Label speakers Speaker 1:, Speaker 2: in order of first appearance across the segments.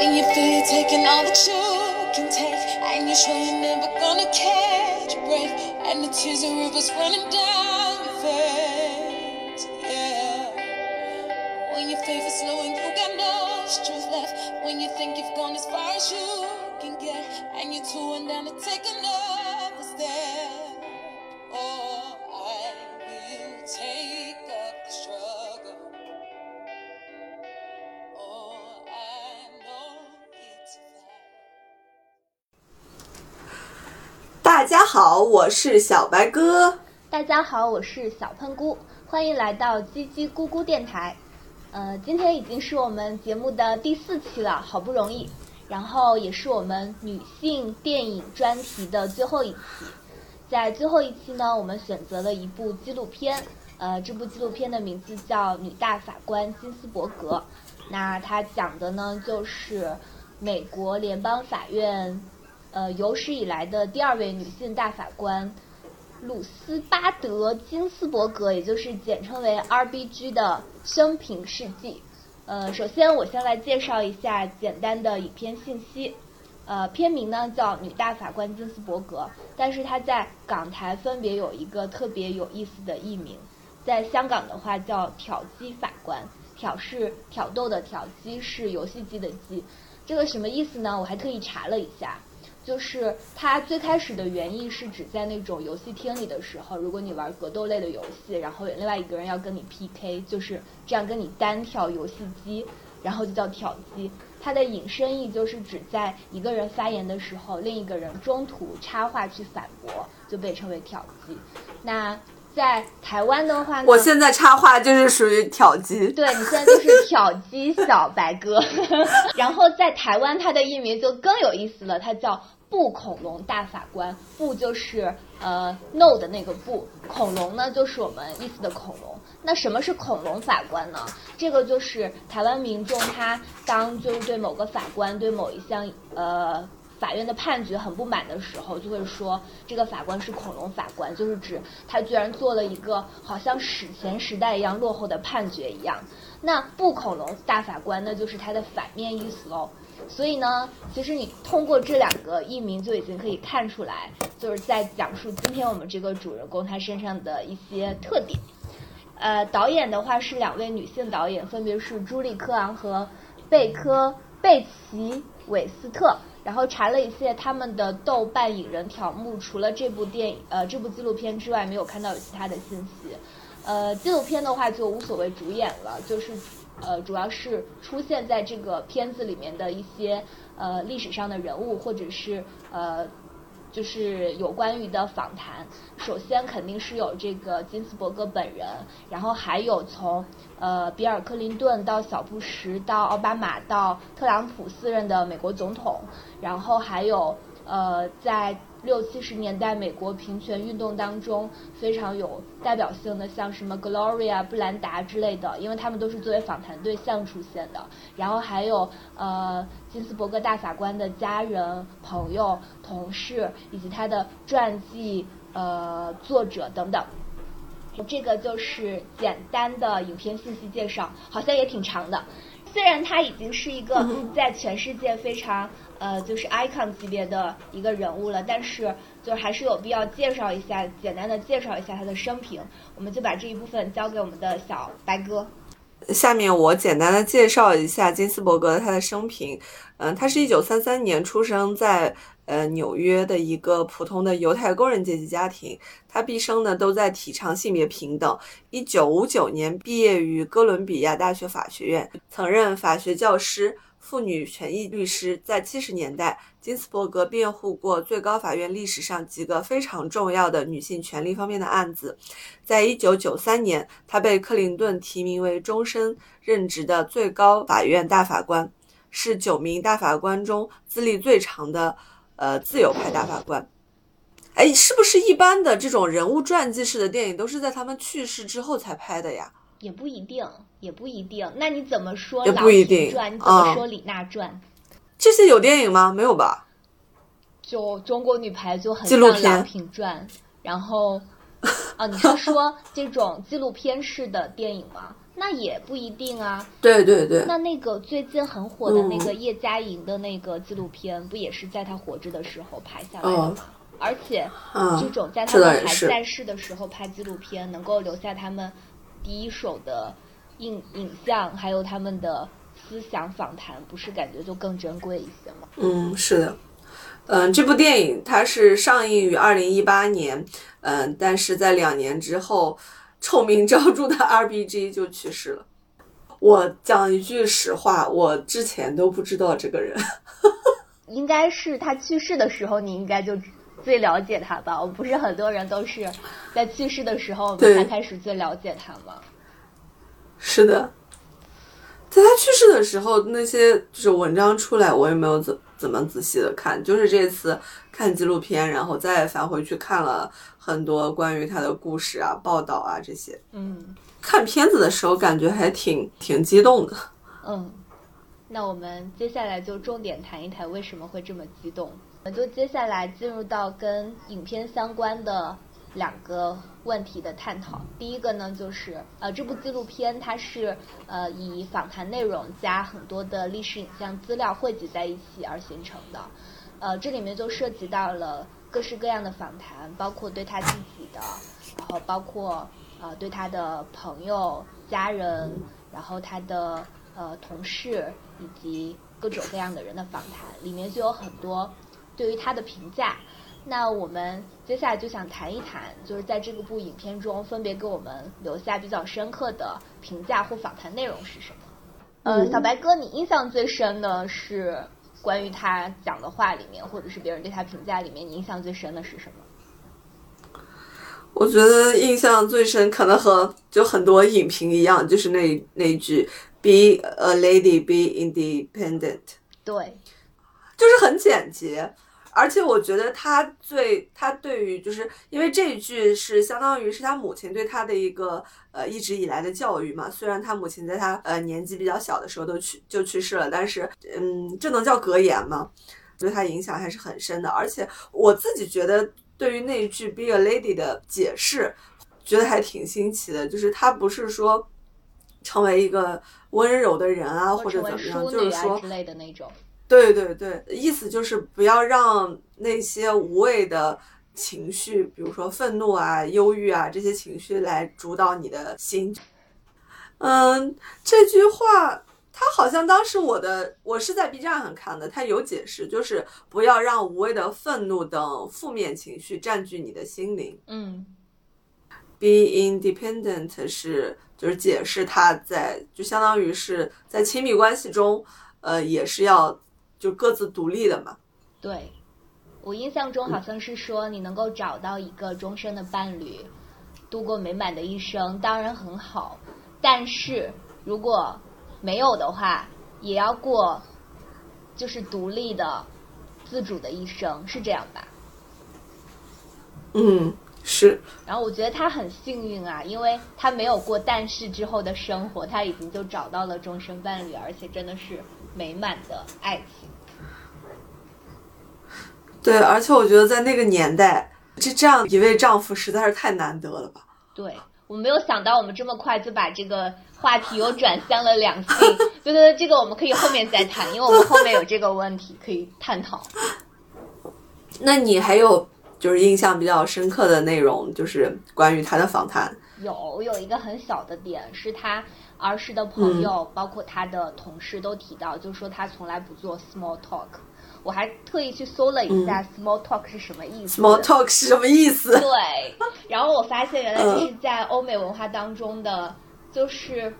Speaker 1: When you feel you're taking all that you can take, and you're sure you're never gonna catch a break, and the tears and rivers running down your face, yeah. When your faith is low and you got no strength left, when you think you've gone as far as you can get, and you're too down to take another step.
Speaker 2: 好，我是小白哥。
Speaker 3: 大家好，我是小喷菇，欢迎来到叽叽咕咕电台。呃，今天已经是我们节目的第四期了，好不容易，然后也是我们女性电影专题的最后一期。在最后一期呢，我们选择了一部纪录片，呃，这部纪录片的名字叫《女大法官金斯伯格》。那它讲的呢，就是美国联邦法院，呃，有史以来的第二位女性大法官鲁斯巴德金斯伯格，也就是简称为 RBG 的生平事迹。呃，首先我先来介绍一下简单的影片信息。呃，片名呢叫《女大法官金斯伯格》，但是它在港台分别有一个特别有意思的译名，在香港的话叫挑机法官，挑是挑逗的挑，机是游戏机的机。这个什么意思呢？我还特意查了一下，就是它最开始的原意是指在那种游戏厅里的时候，如果你玩格斗类的游戏，然后有另外一个人要跟你 PK，就是这样跟你单挑游戏机，然后就叫挑机。它的引申意就是指在一个人发言的时候，另一个人中途插话去反驳，就被称为挑机。那在台湾的话呢？
Speaker 2: 我现在插话就是属于挑机。
Speaker 3: 对你现在就是挑机小白哥，然后在台湾它的译名就更有意思了，它叫不恐龙大法官，不就是呃 no 的那个不，恐龙呢就是我们意思的恐龙。那什么是恐龙法官呢？这个就是台湾民众他当就是对某个法官对某一项呃。法院的判决很不满的时候，就会说这个法官是恐龙法官，就是指他居然做了一个好像史前时代一样落后的判决一样。那不恐龙大法官那，就是它的反面意思喽。所以呢，其实你通过这两个译名就已经可以看出来，就是在讲述今天我们这个主人公他身上的一些特点。呃，导演的话是两位女性导演，分别是朱莉科昂和贝科贝奇韦斯特。然后查了一些他们的豆瓣影人条目，除了这部电影呃这部纪录片之外，没有看到有其他的信息。呃，纪录片的话就无所谓主演了，就是呃主要是出现在这个片子里面的一些呃历史上的人物，或者是呃就是有关于的访谈。首先肯定是有这个金斯伯格本人，然后还有从呃比尔克林顿到小布什到奥巴马到特朗普四任的美国总统。然后还有呃，在六七十年代美国平权运动当中非常有代表性的，像什么 Gloria 布兰达之类的，因为他们都是作为访谈对象出现的。然后还有呃，金斯伯格大法官的家人、朋友、同事，以及他的传记呃作者等等。这个就是简单的影片信息介绍，好像也挺长的。虽然它已经是一个在全世界非常呃就是 icon 级别的一个人物了，但是就还是有必要介绍一下，简单的介绍一下他的生平。我们就把这一部分交给我们的小白哥。
Speaker 2: 下面我简单的介绍一下金斯伯格他的生平。嗯，他是一九三三年出生在呃纽约的一个普通的犹太工人阶级家庭。他毕生呢都在提倡性别平等。一九五九年毕业于哥伦比亚大学法学院，曾任法学教师、妇女权益律师。在七十年代，金斯伯格辩护过最高法院历史上几个非常重要的女性权利方面的案子。在一九九三年，他被克林顿提名为终身任职的最高法院大法官。是九名大法官中资历最长的，呃，自由派大法官。哎，是不是一般的这种人物传记式的电影都是在他们去世之后才拍的呀？
Speaker 3: 也不一定，也不一定。那你怎么说
Speaker 2: 也不一定
Speaker 3: 传？你怎么说李娜传？
Speaker 2: 这些有电影吗？没有吧？
Speaker 3: 就中国女排就很像郎平传，然后啊，你是说 这种纪录片式的电影吗？那也不一定啊。
Speaker 2: 对对对，
Speaker 3: 那那个最近很火的那个叶嘉莹的那个纪录片，不也是在她活着的时候拍下来的吗？而且，这种在他们还在世的时候拍纪录片，能够留下他们第一手的影影像，还有他们的思想访谈，不是感觉就更珍贵一些吗？
Speaker 2: 嗯，是的。嗯，这部电影它是上映于二零一八年，嗯，但是在两年之后。臭名昭著的 RBG 就去世了。我讲一句实话，我之前都不知道这个人。
Speaker 3: 应该是他去世的时候，你应该就最了解他吧？我不是很多人都是在去世的时候才开始最了解他吗？
Speaker 2: 是的，在他去世的时候，那些就是文章出来，我也没有怎怎么仔细的看，就是这次看纪录片，然后再返回去看了。很多关于他的故事啊、报道啊这些，
Speaker 3: 嗯，
Speaker 2: 看片子的时候感觉还挺挺激动的。
Speaker 3: 嗯，那我们接下来就重点谈一谈为什么会这么激动。我们就接下来进入到跟影片相关的两个问题的探讨。第一个呢，就是呃，这部纪录片它是呃以访谈内容加很多的历史影像资料汇集在一起而形成的。呃，这里面就涉及到了。各式各样的访谈，包括对他自己的，然后包括呃对他的朋友、家人，然后他的呃同事以及各种各样的人的访谈，里面就有很多对于他的评价。那我们接下来就想谈一谈，就是在这个部影片中分别给我们留下比较深刻的评价或访谈内容是什么？呃，小白哥，你印象最深的是？关于他讲的话里面，或者是别人对他评价里面，你印象最深的是什么？
Speaker 2: 我觉得印象最深，可能和就很多影评一样，就是那那一句 “Be a lady, be independent”。
Speaker 3: 对，
Speaker 2: 就是很简洁。而且我觉得他最他对于就是因为这一句是相当于是他母亲对他的一个呃一直以来的教育嘛。虽然他母亲在他呃年纪比较小的时候都去就去世了，但是嗯，这能叫格言吗？对他影响还是很深的。而且我自己觉得对于那一句 “be a lady” 的解释，觉得还挺新奇的。就是他不是说成为一个温柔的人啊，或者怎么样，就是说
Speaker 3: 之类的那种。
Speaker 2: 对对对，意思就是不要让那些无谓的情绪，比如说愤怒啊、忧郁啊这些情绪来主导你的心。嗯，这句话他好像当时我的我是在 B 站上看的，他有解释，就是不要让无谓的愤怒等负面情绪占据你的心灵。
Speaker 3: 嗯
Speaker 2: ，Be independent 是就是解释他在就相当于是在亲密关系中，呃，也是要。就各自独立的嘛。
Speaker 3: 对，我印象中好像是说你能够找到一个终身的伴侣，度过美满的一生，当然很好。但是如果没有的话，也要过就是独立的、自主的一生，是这样吧？
Speaker 2: 嗯，是。
Speaker 3: 然后我觉得他很幸运啊，因为他没有过但是之后的生活，他已经就找到了终身伴侣，而且真的是美满的爱情。
Speaker 2: 对，而且我觉得在那个年代，这这样一位丈夫实在是太难得了吧？
Speaker 3: 对，我没有想到我们这么快就把这个话题又转向了两性。对对对，这个我们可以后面再谈，因为我们后面有这个问题可以探讨。
Speaker 2: 那你还有就是印象比较深刻的内容，就是关于他的访谈？
Speaker 3: 有，有一个很小的点是他儿时的朋友，包括他的同事都提到，就说他从来不做 small talk。我还特意去搜了一下 “small talk” 是什么意
Speaker 2: 思。“small talk” 是什么意思？
Speaker 3: 对，然后我发现原来这是在欧美文化当中的，就是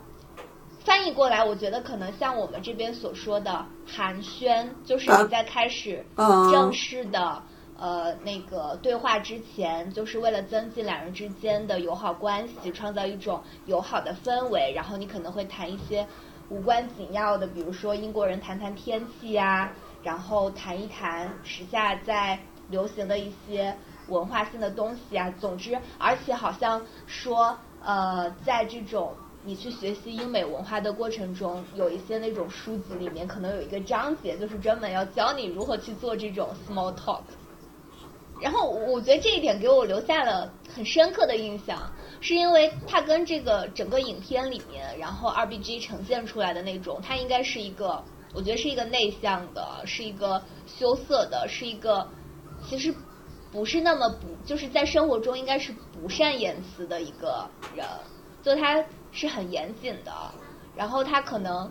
Speaker 3: 翻译过来，我觉得可能像我们这边所说的寒暄，就是你在开始正式的呃那个对话之前，就是为了增进两人之间的友好关系，创造一种友好的氛围，然后你可能会谈一些无关紧要的，比如说英国人谈谈天气呀。然后谈一谈时下在流行的一些文化性的东西啊，总之，而且好像说，呃，在这种你去学习英美文化的过程中，有一些那种书籍里面可能有一个章节，就是专门要教你如何去做这种 small talk。然后我觉得这一点给我留下了很深刻的印象，是因为它跟这个整个影片里面，然后二 B G 呈现出来的那种，它应该是一个，我觉得是一个内向的，是一个羞涩的，是一个其实不是那么不，就是在生活中应该是不善言辞的一个人，就他是很严谨的，然后他可能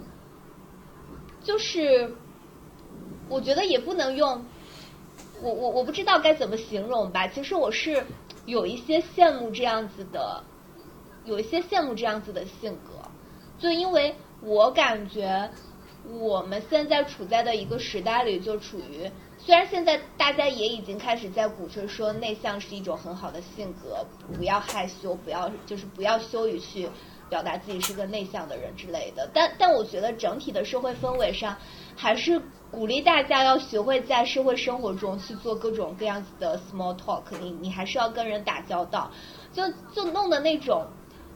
Speaker 3: 就是，我觉得也不能用。我我我不知道该怎么形容吧。其实我是有一些羡慕这样子的，有一些羡慕这样子的性格，就因为我感觉我们现在处在的一个时代里，就处于虽然现在大家也已经开始在鼓吹说内向是一种很好的性格，不要害羞，不要就是不要羞于去表达自己是个内向的人之类的，但但我觉得整体的社会氛围上还是。鼓励大家要学会在社会生活中去做各种各样子的 small talk，你你还是要跟人打交道，就就弄的那种，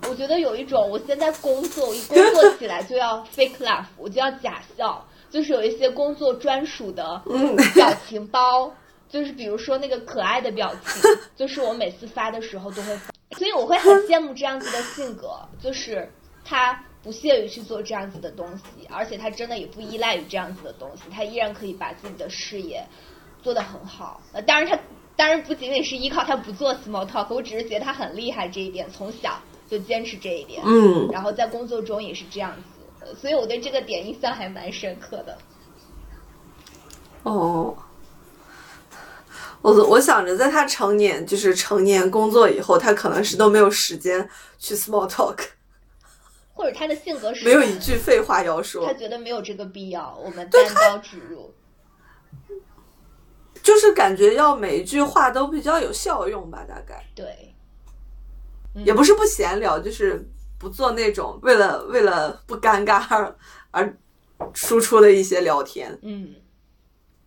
Speaker 3: 我觉得有一种我现在工作我一工作起来就要 fake laugh，我就要假笑，就是有一些工作专属的表情包，就是比如说那个可爱的表情，就是我每次发的时候都会发，所以我会很羡慕这样子的性格，就是他。不屑于去做这样子的东西，而且他真的也不依赖于这样子的东西，他依然可以把自己的事业做得很好。呃，当然他当然不仅仅是依靠他不做 small talk，我只是觉得他很厉害这一点，从小就坚持这一点，
Speaker 2: 嗯，
Speaker 3: 然后在工作中也是这样子，所以我对这个点印象还蛮深刻的。
Speaker 2: 哦，我我想着在他成年就是成年工作以后，他可能是都没有时间去 small talk。
Speaker 3: 或者他的性格是
Speaker 2: 没有一句废话要说，
Speaker 3: 他觉得没有这个必要，我们单刀直入，
Speaker 2: 就是感觉要每一句话都比较有效用吧，大概。
Speaker 3: 对，
Speaker 2: 嗯、也不是不闲聊，就是不做那种为了为了不尴尬而而输出的一些聊天。
Speaker 3: 嗯，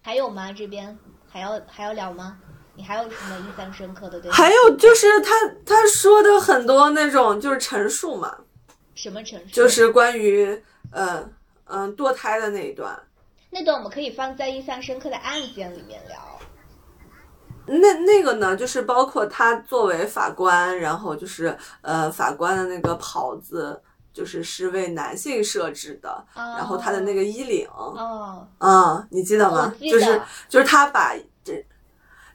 Speaker 3: 还有吗？这边还要还要聊吗？你还有什么印象深刻的？对，
Speaker 2: 还有就是他他说的很多那种就是陈述嘛。
Speaker 3: 什么陈述？
Speaker 2: 就是关于嗯嗯堕胎的那一段。
Speaker 3: 那段我们可以放在印象深刻的案件里面聊。
Speaker 2: 那那个呢，就是包括他作为法官，然后就是呃法官的那个袍子，就是是为男性设置的，
Speaker 3: 哦、
Speaker 2: 然后他的那个衣领，
Speaker 3: 哦，
Speaker 2: 嗯，你记得吗？
Speaker 3: 得
Speaker 2: 就是就是他把这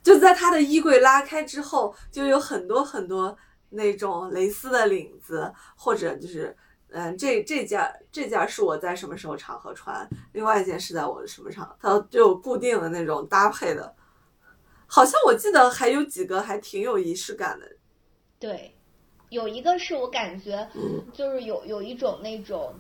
Speaker 2: 就在他的衣柜拉开之后，就有很多很多。那种蕾丝的领子，或者就是，嗯，这这件这件是我在什么时候场合穿，另外一件是在我的什么场合，它就有固定的那种搭配的。好像我记得还有几个还挺有仪式感的。
Speaker 3: 对，有一个是我感觉，就是有有一种那种，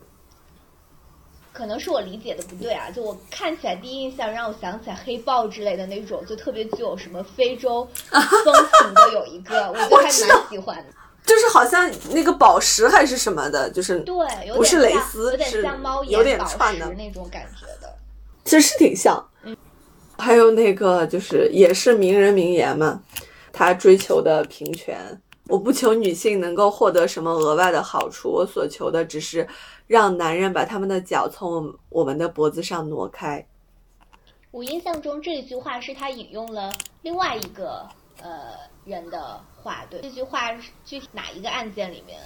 Speaker 3: 可能是我理解的不对啊，就我看起来第一印象让我想起来黑豹之类的那种，就特别具有什么非洲 风情的有一个，我就还蛮喜欢的。
Speaker 2: 就是好像那个宝石还是什么的，就是
Speaker 3: 对，
Speaker 2: 不是蕾丝，
Speaker 3: 有点像猫
Speaker 2: 有点
Speaker 3: 宝
Speaker 2: 串的
Speaker 3: 那种感觉的。
Speaker 2: 其实是挺像。
Speaker 3: 嗯，
Speaker 2: 还有那个就是也是名人名言嘛，他追求的平权。我不求女性能够获得什么额外的好处，我所求的只是让男人把他们的脚从我们的脖子上挪开。
Speaker 3: 我印象中这句话是他引用了另外一个呃人的话，对，这句话是具体哪一个案件里面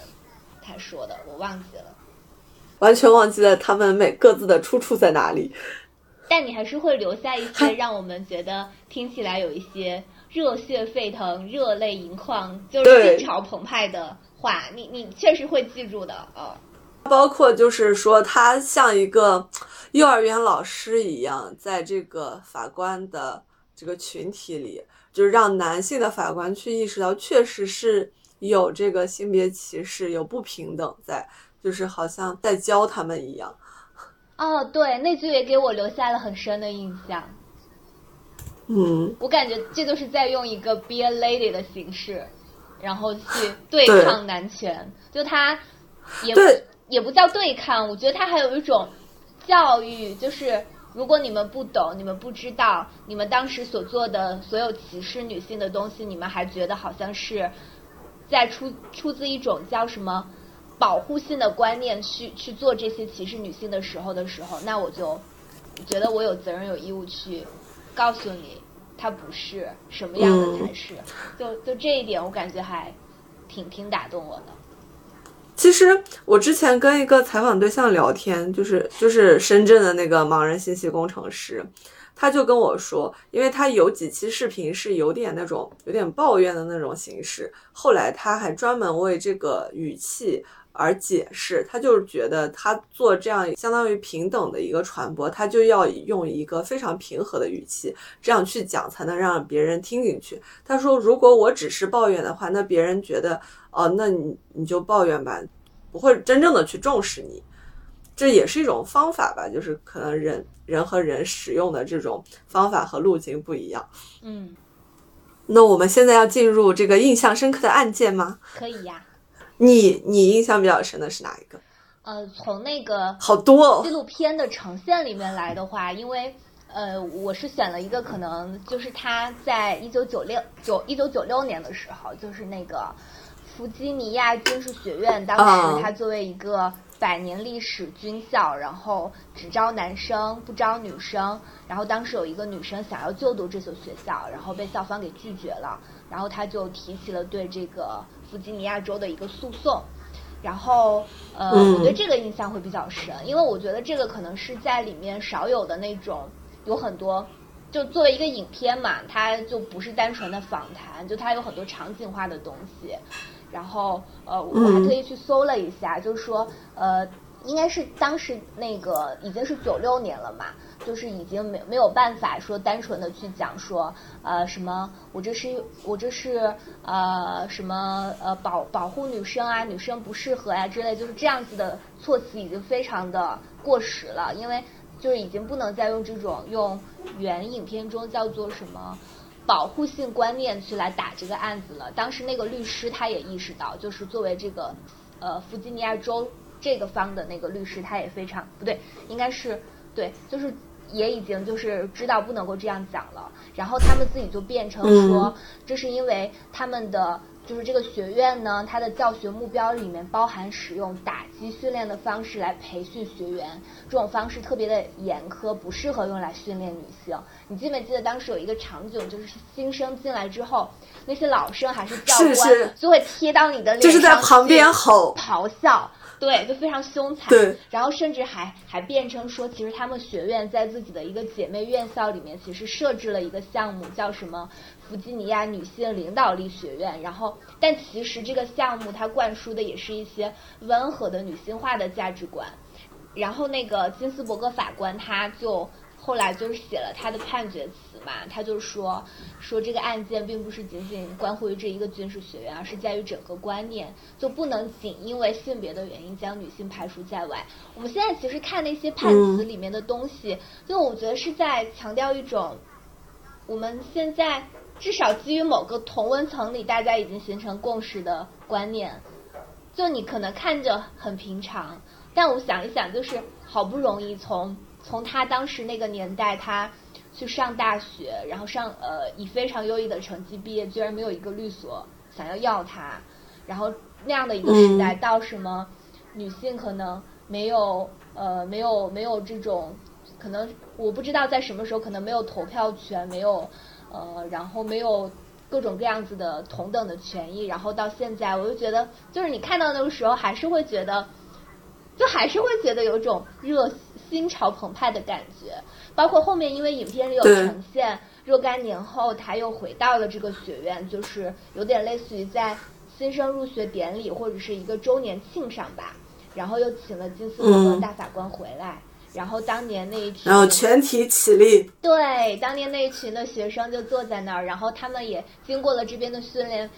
Speaker 3: 他说的，我忘记了，
Speaker 2: 完全忘记了他们每各自的出处在哪里。
Speaker 3: 但你还是会留下一些让我们觉得听起来有一些。热血沸腾、热泪盈眶，就是心潮澎湃的话，你你确实会记住的哦。
Speaker 2: 包括就是说，他像一个幼儿园老师一样，在这个法官的这个群体里，就是让男性的法官去意识到，确实是有这个性别歧视、有不平等在，就是好像在教他们一样。
Speaker 3: 哦，对，那句也给我留下了很深的印象。
Speaker 2: 嗯，
Speaker 3: 我感觉这就是在用一个 be a lady 的形式，然后去 对抗男权。就他也也不叫对抗，我觉得他还有一种教育，就是如果你们不懂，你们不知道，你们当时所做的所有歧视女性的东西，你们还觉得好像是在出出自一种叫什么保护性的观念去去做这些歧视女性的时候的时候，那我就觉得我有责任有义务去。告诉你，它不是，什么样的才是？就就这一点，我感觉还挺挺打动我的。
Speaker 2: 其实我之前跟一个采访对象聊天，就是就是深圳的那个盲人信息工程师，他就跟我说，因为他有几期视频是有点那种有点抱怨的那种形式，后来他还专门为这个语气而解释，他就是觉得他做这样相当于平等的一个传播，他就要用一个非常平和的语气这样去讲，才能让别人听进去。他说，如果我只是抱怨的话，那别人觉得。哦，那你你就抱怨吧，不会真正的去重视你，这也是一种方法吧，就是可能人人和人使用的这种方法和路径不一样。
Speaker 3: 嗯，
Speaker 2: 那我们现在要进入这个印象深刻的案件吗？
Speaker 3: 可以呀。
Speaker 2: 你你印象比较深的是哪一个？
Speaker 3: 呃，从那个
Speaker 2: 好多
Speaker 3: 纪录片的呈现里面来的话，因为呃，我是选了一个可能就是他在一九九六九一九九六年的时候，就是那个。弗吉尼亚军事学院当时，他作为一个百年历史军校，然后只招男生不招女生。然后当时有一个女生想要就读这所学校，然后被校方给拒绝了。然后他就提起了对这个弗吉尼亚州的一个诉讼。然后，呃，我对这个印象会比较深，因为我觉得这个可能是在里面少有的那种，有很多，就作为一个影片嘛，它就不是单纯的访谈，就它有很多场景化的东西。然后，呃，我还特意去搜了一下，就是说，呃，应该是当时那个已经是九六年了嘛，就是已经没没有办法说单纯的去讲说，呃，什么我这是我这是呃什么呃保保护女生啊，女生不适合呀之类，就是这样子的措辞已经非常的过时了，因为就是已经不能再用这种用原影片中叫做什么。保护性观念去来打这个案子了。当时那个律师他也意识到，就是作为这个呃弗吉尼亚州这个方的那个律师，他也非常不对，应该是对，就是也已经就是知道不能够这样讲了。然后他们自己就变成说，这是因为他们的。就是这个学院呢，它的教学目标里面包含使用打击训练的方式来培训学员，这种方式特别的严苛，不适合用来训练女性。你记没记得当时有一个场景，就是新生进来之后，那些老生还是教官就会贴到你的脸上，
Speaker 2: 就是在旁边吼
Speaker 3: 咆哮。对，就非常凶残。
Speaker 2: 对，
Speaker 3: 然后甚至还还变成说，其实他们学院在自己的一个姐妹院校里面，其实设置了一个项目，叫什么弗吉尼亚女性领导力学院。然后，但其实这个项目它灌输的也是一些温和的女性化的价值观。然后那个金斯伯格法官他就。后来就是写了他的判决词嘛，他就说说这个案件并不是仅仅关乎于这一个军事学院，而是在于整个观念，就不能仅因为性别的原因将女性排除在外。我们现在其实看那些判词里面的东西，就我觉得是在强调一种我们现在至少基于某个同温层里大家已经形成共识的观念。就你可能看着很平常，但我想一想，就是好不容易从。从他当时那个年代，他去上大学，然后上呃以非常优异的成绩毕业，居然没有一个律所想要要他，然后那样的一个时代，到什么女性可能没有呃没有没有这种可能，我不知道在什么时候可能没有投票权，没有呃然后没有各种各样子的同等的权益，然后到现在，我就觉得就是你看到那个时候，还是会觉得，就还是会觉得有种热。心潮澎湃的感觉，包括后面，因为影片里有呈现若干年后，他又回到了这个学院，就是有点类似于在新生入学典礼或者是一个周年庆上吧，然后又请了金斯伯格大法官回来。然后当年那一群，
Speaker 2: 然后全体起立。
Speaker 3: 对，当年那一群的学生就坐在那儿，然后他们也经过了这边的训练，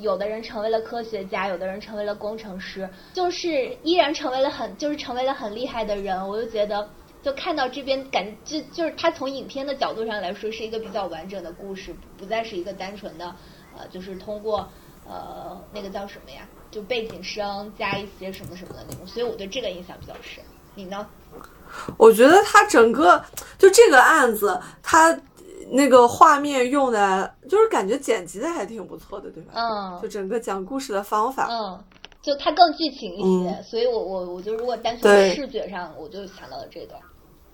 Speaker 3: 有的人成为了科学家，有的人成为了工程师，就是依然成为了很，就是成为了很厉害的人。我就觉得，就看到这边感，就就是他从影片的角度上来说是一个比较完整的故事，不再是一个单纯的，呃，就是通过呃那个叫什么呀，就背景声加一些什么什么的那种。所以我对这个印象比较深。你呢？
Speaker 2: 我觉得他整个就这个案子，他那个画面用的，就是感觉剪辑的还挺不错的，对吧？
Speaker 3: 嗯。
Speaker 2: 就整个讲故事的方法，
Speaker 3: 嗯，就它更剧情一些，所以我我我就如果单从视觉上，我就想到了这个。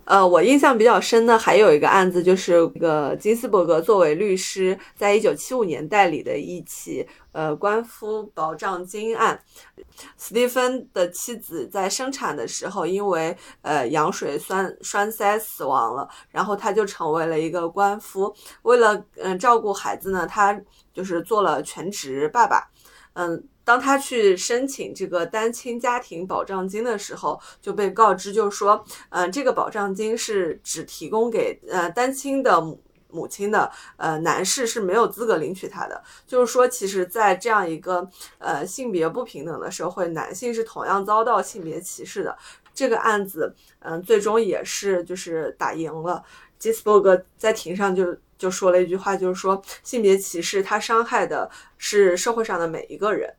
Speaker 2: 呃，我印象比较深的还有一个案子，就是那个金斯伯格作为律师，在一九七五年代理的一起呃官夫保障金案。斯蒂芬的妻子在生产的时候，因为呃羊水栓栓塞死亡了，然后他就成为了一个官夫。为了嗯照顾孩子呢，他就是做了全职爸爸。嗯。当他去申请这个单亲家庭保障金的时候，就被告知，就是说，嗯，这个保障金是只提供给呃单亲的母母亲的，呃，男士是没有资格领取它的。就是说，其实，在这样一个呃性别不平等的社会，男性是同样遭到性别歧视的。这个案子，嗯，最终也是就是打赢了。吉斯伯格在庭上就就说了一句话，就是说，性别歧视它伤害的是社会上的每一个人。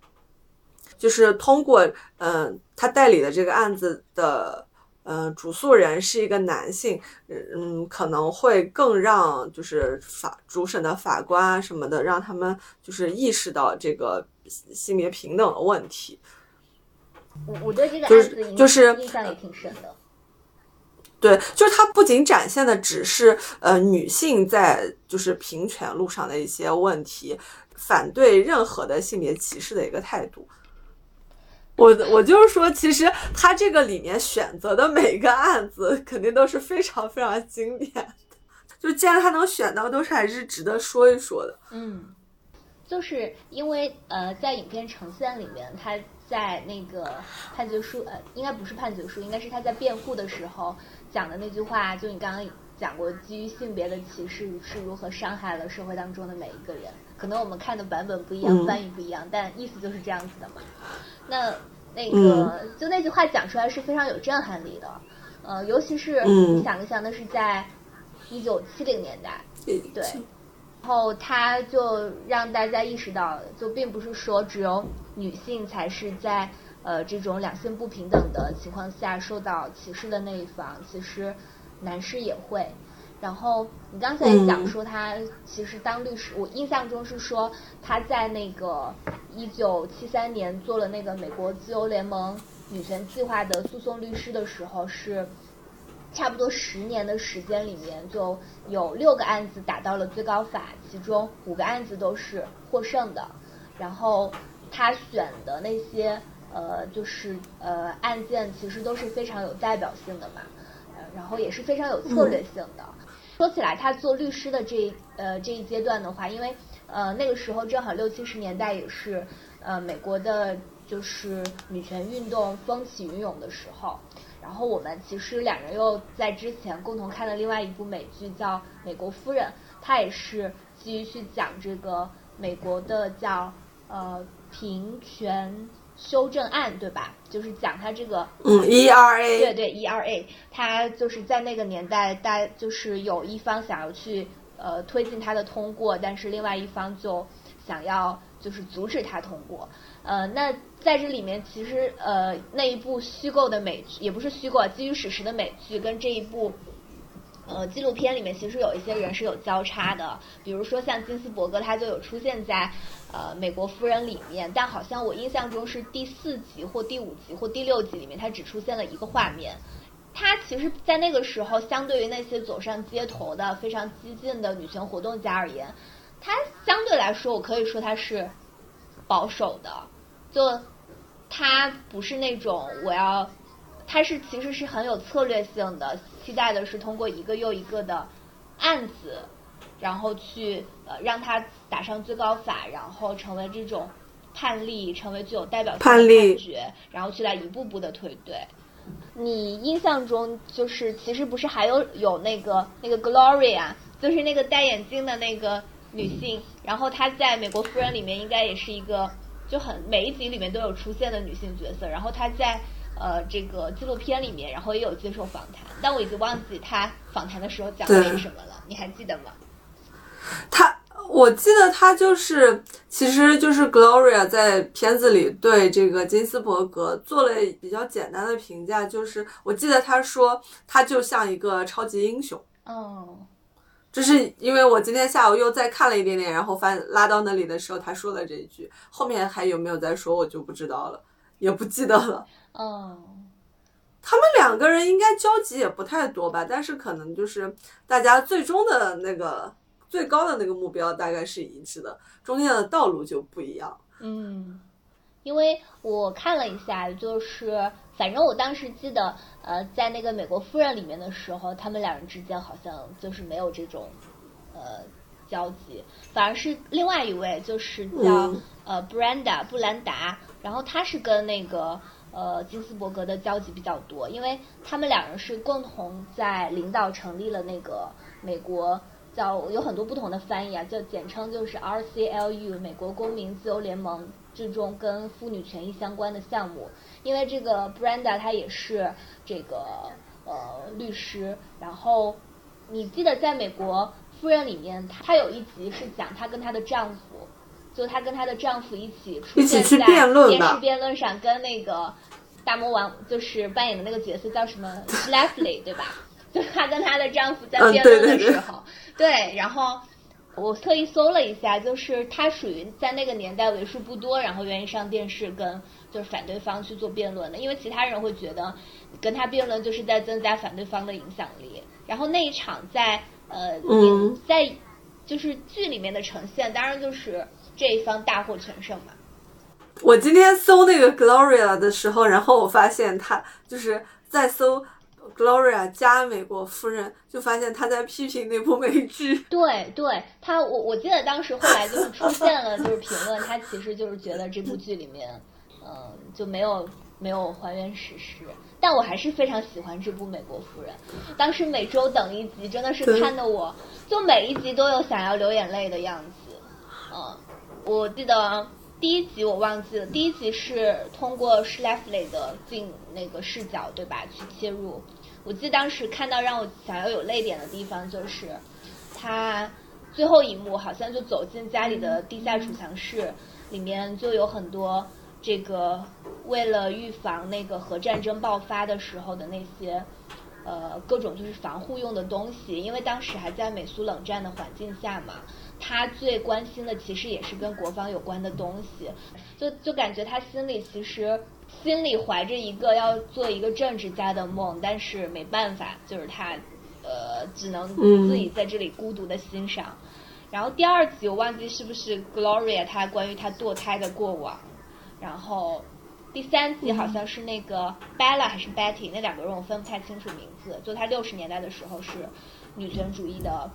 Speaker 2: 就是通过，嗯，他代理的这个案子的，嗯，主诉人是一个男性，嗯，可能会更让就是法主审的法官啊什么的，让他们就是意识到这个性别平等的问题。
Speaker 3: 我我对这个案子
Speaker 2: 就是
Speaker 3: 印象也挺深的。
Speaker 2: 对，就是它不仅展现的只是呃女性在就是平权路上的一些问题，反对任何的性别歧视的一个态度。我我就是说，其实他这个里面选择的每一个案子，肯定都是非常非常经典的。就既然他能选到，都是还是值得说一说的。
Speaker 3: 嗯，就是因为呃，在影片呈现里面，他在那个判决书呃，应该不是判决书，应该是他在辩护的时候讲的那句话，就你刚刚讲过，基于性别的歧视是如何伤害了社会当中的每一个人。可能我们看的版本不一样，翻译不一样，但意思就是这样子的嘛。那那个就那句话讲出来是非常有震撼力的，呃，尤其是你想一想，那是在一九七零年代，对，然后他就让大家意识到，就并不是说只有女性才是在呃这种两性不平等的情况下受到歧视的那一方，其实男士也会。然后你刚才讲说他其实当律师，我印象中是说他在那个一九七三年做了那个美国自由联盟女权计划的诉讼律师的时候，是差不多十年的时间里面就有六个案子打到了最高法，其中五个案子都是获胜的。然后他选的那些呃就是呃案件其实都是非常有代表性的嘛，然后也是非常有策略性的。说起来，他做律师的这呃这一阶段的话，因为呃那个时候正好六七十年代也是呃美国的就是女权运动风起云涌的时候，然后我们其实两人又在之前共同看了另外一部美剧叫《美国夫人》，它也是基于去讲这个美国的叫呃平权。修正案对吧？就是讲他这个
Speaker 2: 嗯，ERA
Speaker 3: 对对 ERA，他就是在那个年代，大就是有一方想要去呃推进他的通过，但是另外一方就想要就是阻止他通过。呃，那在这里面其实呃那一部虚构的美剧也不是虚构，基于史实的美剧跟这一部。呃，纪录片里面其实有一些人是有交叉的，比如说像金斯伯格，他就有出现在呃《美国夫人》里面，但好像我印象中是第四集或第五集或第六集里面，他只出现了一个画面。他其实，在那个时候，相对于那些走上街头的非常激进的女权活动家而言，他相对来说，我可以说他是保守的，就他不是那种我要。他是其实是很有策略性的，期待的是通过一个又一个的案子，然后去呃让他打上最高法，然后成为这种判例，成为具有代表性的判决，然后去来一步步的推对。你印象中就是其实不是还有有那个那个 Gloria，就是那个戴眼镜的那个女性，然后她在美国夫人里面应该也是一个就很每一集里面都有出现的女性角色，然后她在。呃，这个纪录片里面，然后也有接受访谈，但我已经忘记他访谈的时候讲的是什么了，你还记得吗？
Speaker 2: 他，我记得他就是，其实就是 Gloria 在片子里对这个金斯伯格做了比较简单的评价，就是我记得他说他就像一个超级英雄。
Speaker 3: 哦，
Speaker 2: 就是因为我今天下午又再看了一点点，然后翻拉到那里的时候，他说了这一句，后面还有没有再说，我就不知道了，也不记得了。
Speaker 3: 嗯，
Speaker 2: 他们两个人应该交集也不太多吧，但是可能就是大家最终的那个最高的那个目标大概是一致的，中间的道路就不一样。
Speaker 3: 嗯，因为我看了一下，就是反正我当时记得，呃，在那个美国夫人里面的时候，他们两人之间好像就是没有这种呃交集，反而是另外一位就是叫、
Speaker 2: 嗯
Speaker 3: 呃布兰达布兰达，然后他是跟那个。呃，金斯伯格的交集比较多，因为他们两人是共同在领导成立了那个美国叫有很多不同的翻译啊，就简称就是 RCLU 美国公民自由联盟之中跟妇女权益相关的项目。因为这个 Brenda 她也是这个呃律师，然后你记得在美国夫人里面，她有一集是讲她跟她的丈夫。就她跟她的丈夫一起出现在电视辩论上，跟那个大魔王就是扮演的那个角色叫什么？Leslie 对吧？就是她跟她的丈夫在
Speaker 2: 嗯
Speaker 3: 辩论的
Speaker 2: 对对对。
Speaker 3: 时候，对，然后我特意搜了一下，就是她属于在那个年代为数不多，然后愿意上电视跟就是反对方去做辩论的，因为其他人会觉得跟他辩论就是在增加反对方的影响力。然后那一场在呃，
Speaker 2: 嗯。
Speaker 3: 在就是剧里面的呈现，当然就是这一方大获全胜嘛。
Speaker 2: 我今天搜那个 Gloria 的时候，然后我发现他就是在搜 Gloria 加美国夫人，就发现他在批评那部美剧。
Speaker 3: 对对，他我我记得当时后来就是出现了就是评论，他其实就是觉得这部剧里面，嗯、就没有没有还原史实，但我还是非常喜欢这部《美国夫人》。当时每周等一集，真的是看得我就每一集都有想要流眼泪的样子。嗯，我记得第一集我忘记了，第一集是通过 Schlafly 的镜那个视角对吧去切入。我记得当时看到让我想要有泪点的地方就是他最后一幕好像就走进家里的地下储藏室，里面就有很多这个为了预防那个核战争爆发的时候的那些呃各种就是防护用的东西，因为当时还在美苏冷战的环境下嘛，他最关心的其实也是跟国防有关的东西，就就感觉他心里其实心里怀着一个要做一个政治家的梦，但是没办法，就是他呃只能
Speaker 2: 嗯
Speaker 3: 自己在这里孤独的欣赏。然后第二集我忘记是不是 Gloria 她关于她堕胎的过往，然后第三集好像是那个 Bella 还是 Betty 那两个人我分不太清楚名字，就她六十年代的时候是女权主义的呃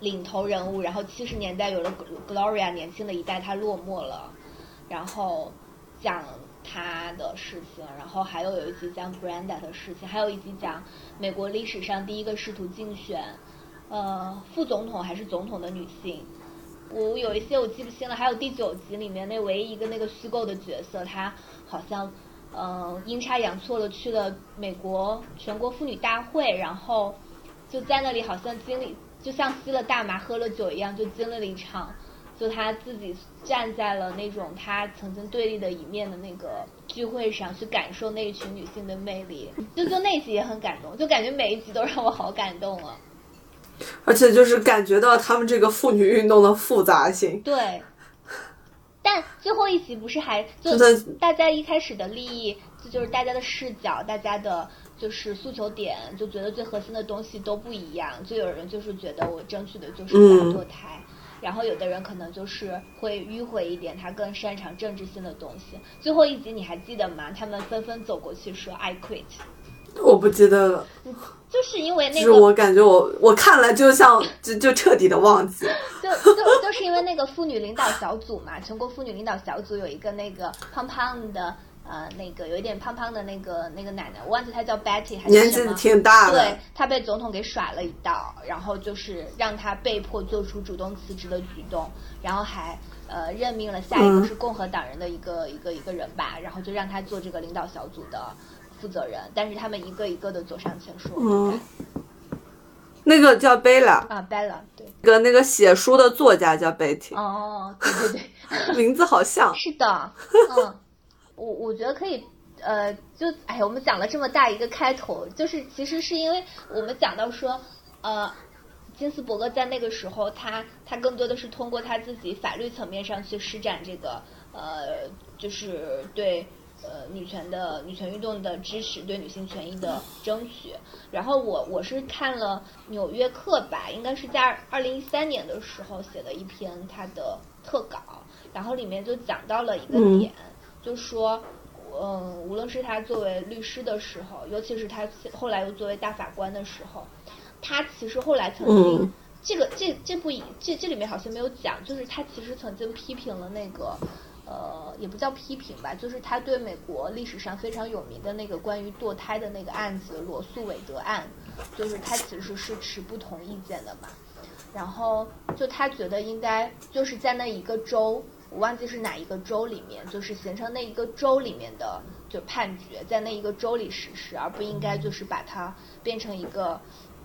Speaker 3: 领头人物，然后七十年代有了 Gloria，年轻的一代她落寞了，然后讲她的事情，然后还有有一集讲 Brenda 的事情，还有一集讲美国历史上第一个试图竞选呃副总统还是总统的女性。我有一些我记不清了，还有第九集里面那唯一一个那个虚构的角色，她好像嗯、阴差阳错的去了美国全国妇女大会，然后就在那里好像经历，就像吸了大麻喝了酒一样，就经历了一场，就他自己站在了那种他曾经对立的一面的那个聚会上，去感受那一群女性的魅力，就就那集也很感动，就感觉每一集都让我好感动啊。
Speaker 2: 而且就是感觉到他们这个妇女运动的复杂性。
Speaker 3: 对，但最后一集不是还就大家一开始的利益，这就是大家的视角，大家的就是诉求点，就觉得最核心的东西都不一样。就有人就是觉得我争取的就是
Speaker 2: 嗯
Speaker 3: 反堕胎。然后有的人可能就是会迂回一点，他更擅长政治性的东西。最后一集你还记得吗？他们纷纷走过去说 “I quit”，
Speaker 2: 我不记得了，
Speaker 3: 就是因为那个
Speaker 2: 是我感觉我我看了就像就就彻底的忘记。
Speaker 3: 就就就是因为那个妇女领导小组嘛，全国妇女领导小组有一个那个胖胖的，呃，那个有一点胖胖的那个那个奶奶，我忘记她叫 Betty 还是
Speaker 2: 年纪。挺大的。
Speaker 3: 对，她被总统给甩了一道，然后就是让她被迫做出主动辞职的举动，然后还呃任命了下一个
Speaker 2: 嗯。
Speaker 3: 是共和党人的一个、一个一个人吧，然后就让他做这个领导小组的负责人，但是他们一个一个的走上前说。
Speaker 2: 嗯。那个叫贝拉，
Speaker 3: 啊，Bella 对，
Speaker 2: 那个那个写书的作家叫贝蒂，
Speaker 3: 哦，对对对。
Speaker 2: 名字好像。
Speaker 3: 是的，嗯，我我觉得可以，呃，就哎，我们讲了这么大一个开头，就是其实是因为我们讲到说，呃，金斯伯格在那个时候，他他更多的是通过他自己法律层面上去施展这个，呃，就是对呃女权的女权运动的支持，对女性权益的争取。然后我我是看了《纽约客》吧，应该是在二零一三年的时候写的一篇他的特稿，然后里面就讲到了一个点，就说。嗯，无论是他作为律师的时候，尤其是他后来又作为大法官的时候，他其实后来曾经，这个这这部这这里面好像没有讲，就是他其实曾经批评了那个，呃，也不叫批评吧，就是他对美国历史上非常有名的那个关于堕胎的那个案子罗素韦德案，就是他其实是持不同意见的嘛，然后就他觉得应该就是在那一个州。我忘记是哪一个州里面，就是形成那一个州里面的就判决，在那一个州里实施，而不应该就是把它变成一个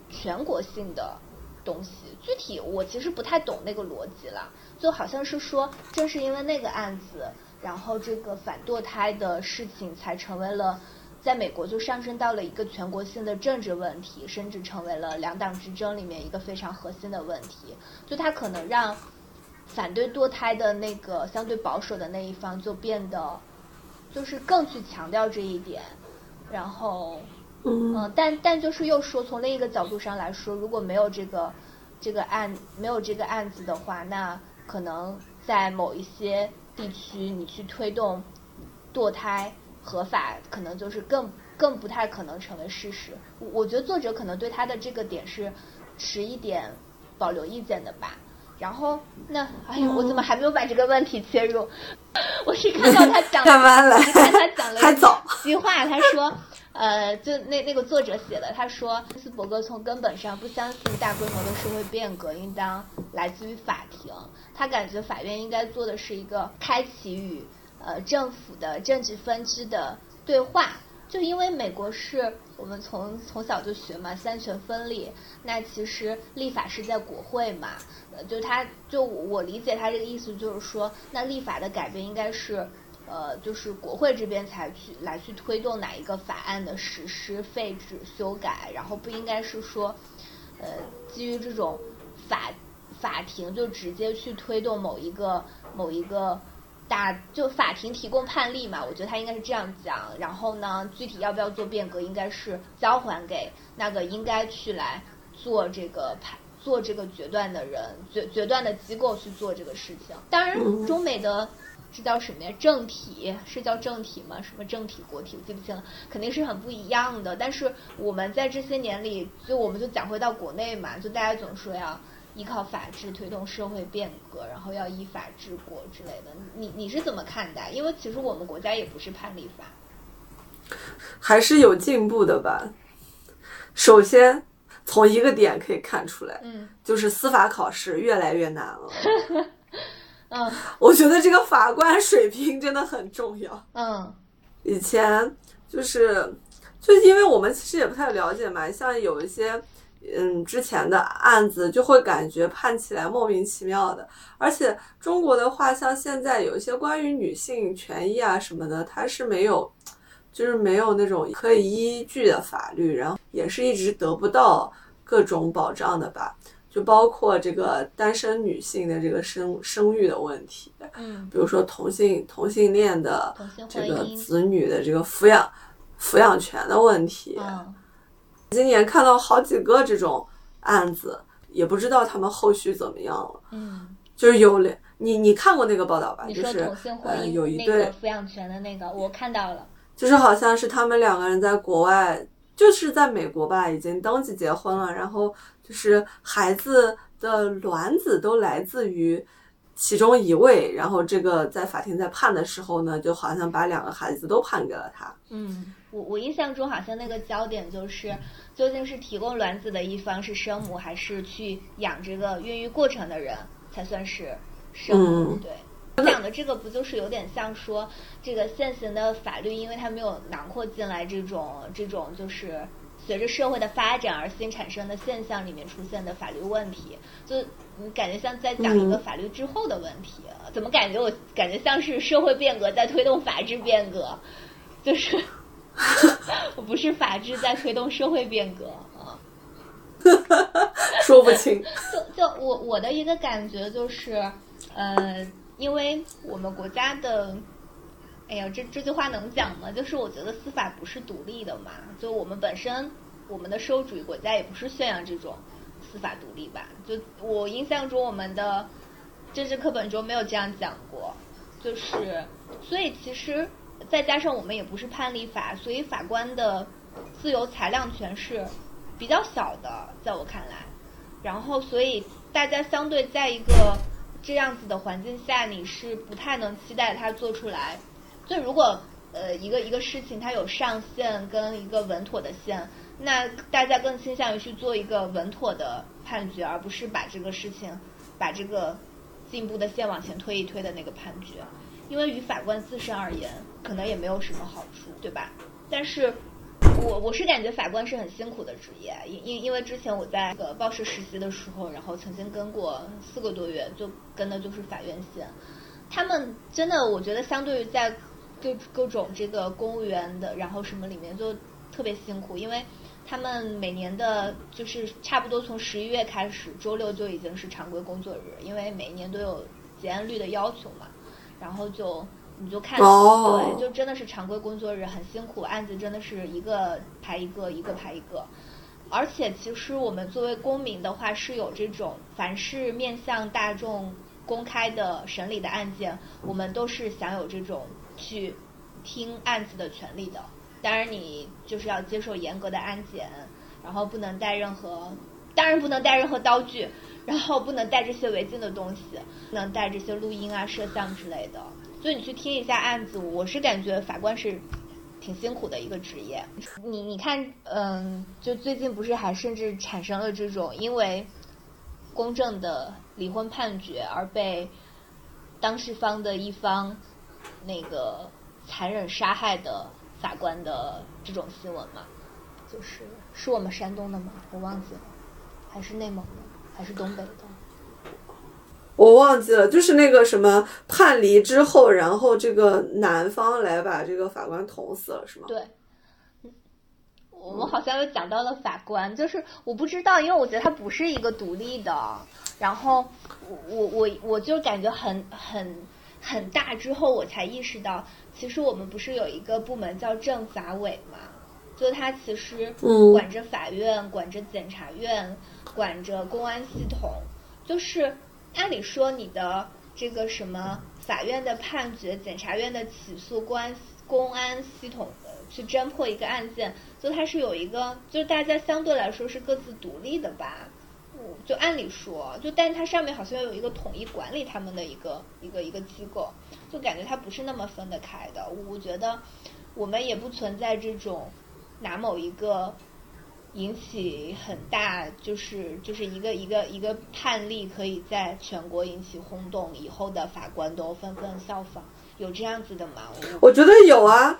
Speaker 3: 全国性的东西。具体我其实不太懂那个逻辑了，就好像是说，正是因为那个案子，然后这个反堕胎的事情才成为了在美国就上升到了一个全国性的政治问题，甚至成为了两党之争里面一个非常核心的问题。就它可能让。反对堕胎的那个相对保守的那一方就变得，就是更去强调这一点，然后，嗯，但但就是又说从另一个角度上来说，如果没有这个这个案没有这个案子的话，那可能在某一些地区你去推动堕胎合法，可能就是更更不太可能成为事实。我觉得作者可能对他的这个点是持一点保留意见的吧。然后那哎呀，我怎么还没有把这个问题切入？我是看到他讲，看他讲了一句话，他说，呃，就那那个作者写的，他说，斯伯格从根本上不相信大规模的社会变革应当来自于法庭，他感觉法院应该做的是一个开启与呃政府的政治分支的对话。就因为美国是我们从从小就学嘛，三权分立，那其实立法是在国会嘛，呃，就他就我理解他这个意思就是说，那立法的改变应该是，呃，就是国会这边才去来去推动哪一个法案的实施、废止、修改，然后不应该是说，呃，基于这种法法庭就直接去推动某一个某一个。大就法庭提供判例嘛，我觉得他应该是这样讲。然后呢，具体要不要做变革，应该是交还给那个应该去来做这个判、做这个决断的人、决决断的机构去做这个事情。当然，中美的这叫什么呀？政体是叫政体吗？什么政体、国体？我记不清了，肯定是很不一样的。但是我们在这些年里，就我们就讲回到国内嘛，就大家总说要。依靠法治推动社会变革，然后要依法治国之类的，你你是怎么看待？因为其实我们国家也不是判例法，
Speaker 2: 还是有进步的吧。首先从一个点可以看出来，
Speaker 3: 嗯，
Speaker 2: 就是司法考试越来越难了。
Speaker 3: 嗯，
Speaker 2: 我觉得这个法官水平真的很重要。
Speaker 3: 嗯，
Speaker 2: 以前就是就因为我们其实也不太了解嘛，像有一些。嗯，之前的案子就会感觉判起来莫名其妙的，而且中国的话，像现在有一些关于女性权益啊什么的，它是没有，就是没有那种可以依据的法律，然后也是一直得不到各种保障的吧。就包括这个单身女性的这个生生育的问题，
Speaker 3: 嗯，
Speaker 2: 比如说同性同性恋的这个子女的这个抚养抚养权的问题。今年看到好几个这种案子，也不知道他们后续怎么样了。
Speaker 3: 嗯，
Speaker 2: 就是有两，你你看过那个报道吧？
Speaker 3: 就
Speaker 2: 是
Speaker 3: 同性婚姻
Speaker 2: 有一对
Speaker 3: 抚养权的那个，我看到了。
Speaker 2: 就是好像是他们两个人在国外，就是在美国吧，已经登记结婚了，然后就是孩子的卵子都来自于其中一位，然后这个在法庭在判的时候呢，就好像把两个孩子都判给了他。
Speaker 3: 嗯。我我印象中好像那个焦点就是，究竟是提供卵子的一方是生母，还是去养这个孕育过程的人才算是生母？对，我讲的这个不就是有点像说，这个现行的法律，因为它没有囊括进来这种这种就是随着社会的发展而新产生的现象里面出现的法律问题，就你感觉像在讲一个法律之后的问题，怎么感觉我感觉像是社会变革在推动法治变革，就是。我不是法治在推动社会变革啊，
Speaker 2: 说不清。
Speaker 3: 就就我我的一个感觉就是，呃，因为我们国家的，哎呀，这这句话能讲吗？就是我觉得司法不是独立的嘛，就我们本身我们的社会主义国家也不是宣扬这种司法独立吧？就我印象中我们的政治课本中没有这样讲过，就是所以其实再加上我们也不是判例法，所以法官的自由裁量权是比较小的，在我看来。然后所以大家相对在一个这样子的环境下，你是不太能期待他做出来。就如果呃一个一个事情它有上限跟一个稳妥的线，那大家更倾向于去做一个稳妥的判决，而不是把这个事情把这个进步的线往前推一推的那个判决。因为于法官自身而言，可能也没有什么好处，对吧？但是。我我是感觉法官是很辛苦的职业，因因因为之前我在个报社实习的时候，然后曾经跟过四个多月，就跟的就是法院线。他们真的，我觉得相对于在各各种这个公务员的，然后什么里面就特别辛苦，因为他们每年的，就是差不多从十一月开始，周六就已经是常规工作日，因为每一年都有结案率的要求嘛，然后就。你就看，对，就真的是常规工作日很辛苦，案子真的是一个排一个，一个排一个。而且其实我们作为公民的话，是有这种凡是面向大众公开的审理的案件，我们都是享有这种去听案子的权利的。当然，你就是要接受严格的安检，然后不能带任何，当然不能带任何刀具，然后不能带这些违禁的东西，不能带这些录音啊、摄像之类的。所以你去听一下案子，我是感觉法官是挺辛苦的一个职业。你你看，嗯，就最近不是还甚至产生了这种因为公正的离婚判决而被当事方的一方那个残忍杀害的法官的这种新闻吗？就是是我们山东的吗？我忘记了，还是内蒙的，还是东北的？
Speaker 2: 我忘记了，就是那个什么判离之后，然后这个男方来把这个法官捅死了，是吗？
Speaker 3: 对，我们好像又讲到了法官，就是我不知道，因为我觉得他不是一个独立的。然后我我我我就感觉很很很大之后，我才意识到，其实我们不是有一个部门叫政法委嘛？就他其实管着法院，管着检察院，管着公安系统，就是。按理说，你的这个什么法院的判决、检察院的起诉、公安公安系统的去侦破一个案件，就它是有一个，就是大家相对来说是各自独立的吧？就按理说，就但它上面好像有一个统一管理他们的一个一个一个机构，就感觉它不是那么分得开的。我觉得我们也不存在这种拿某一个。引起很大，就是就是一个一个一个判例，可以在全国引起轰动，以后的法官都纷纷效仿，有这样子的吗？
Speaker 2: 我觉得有啊，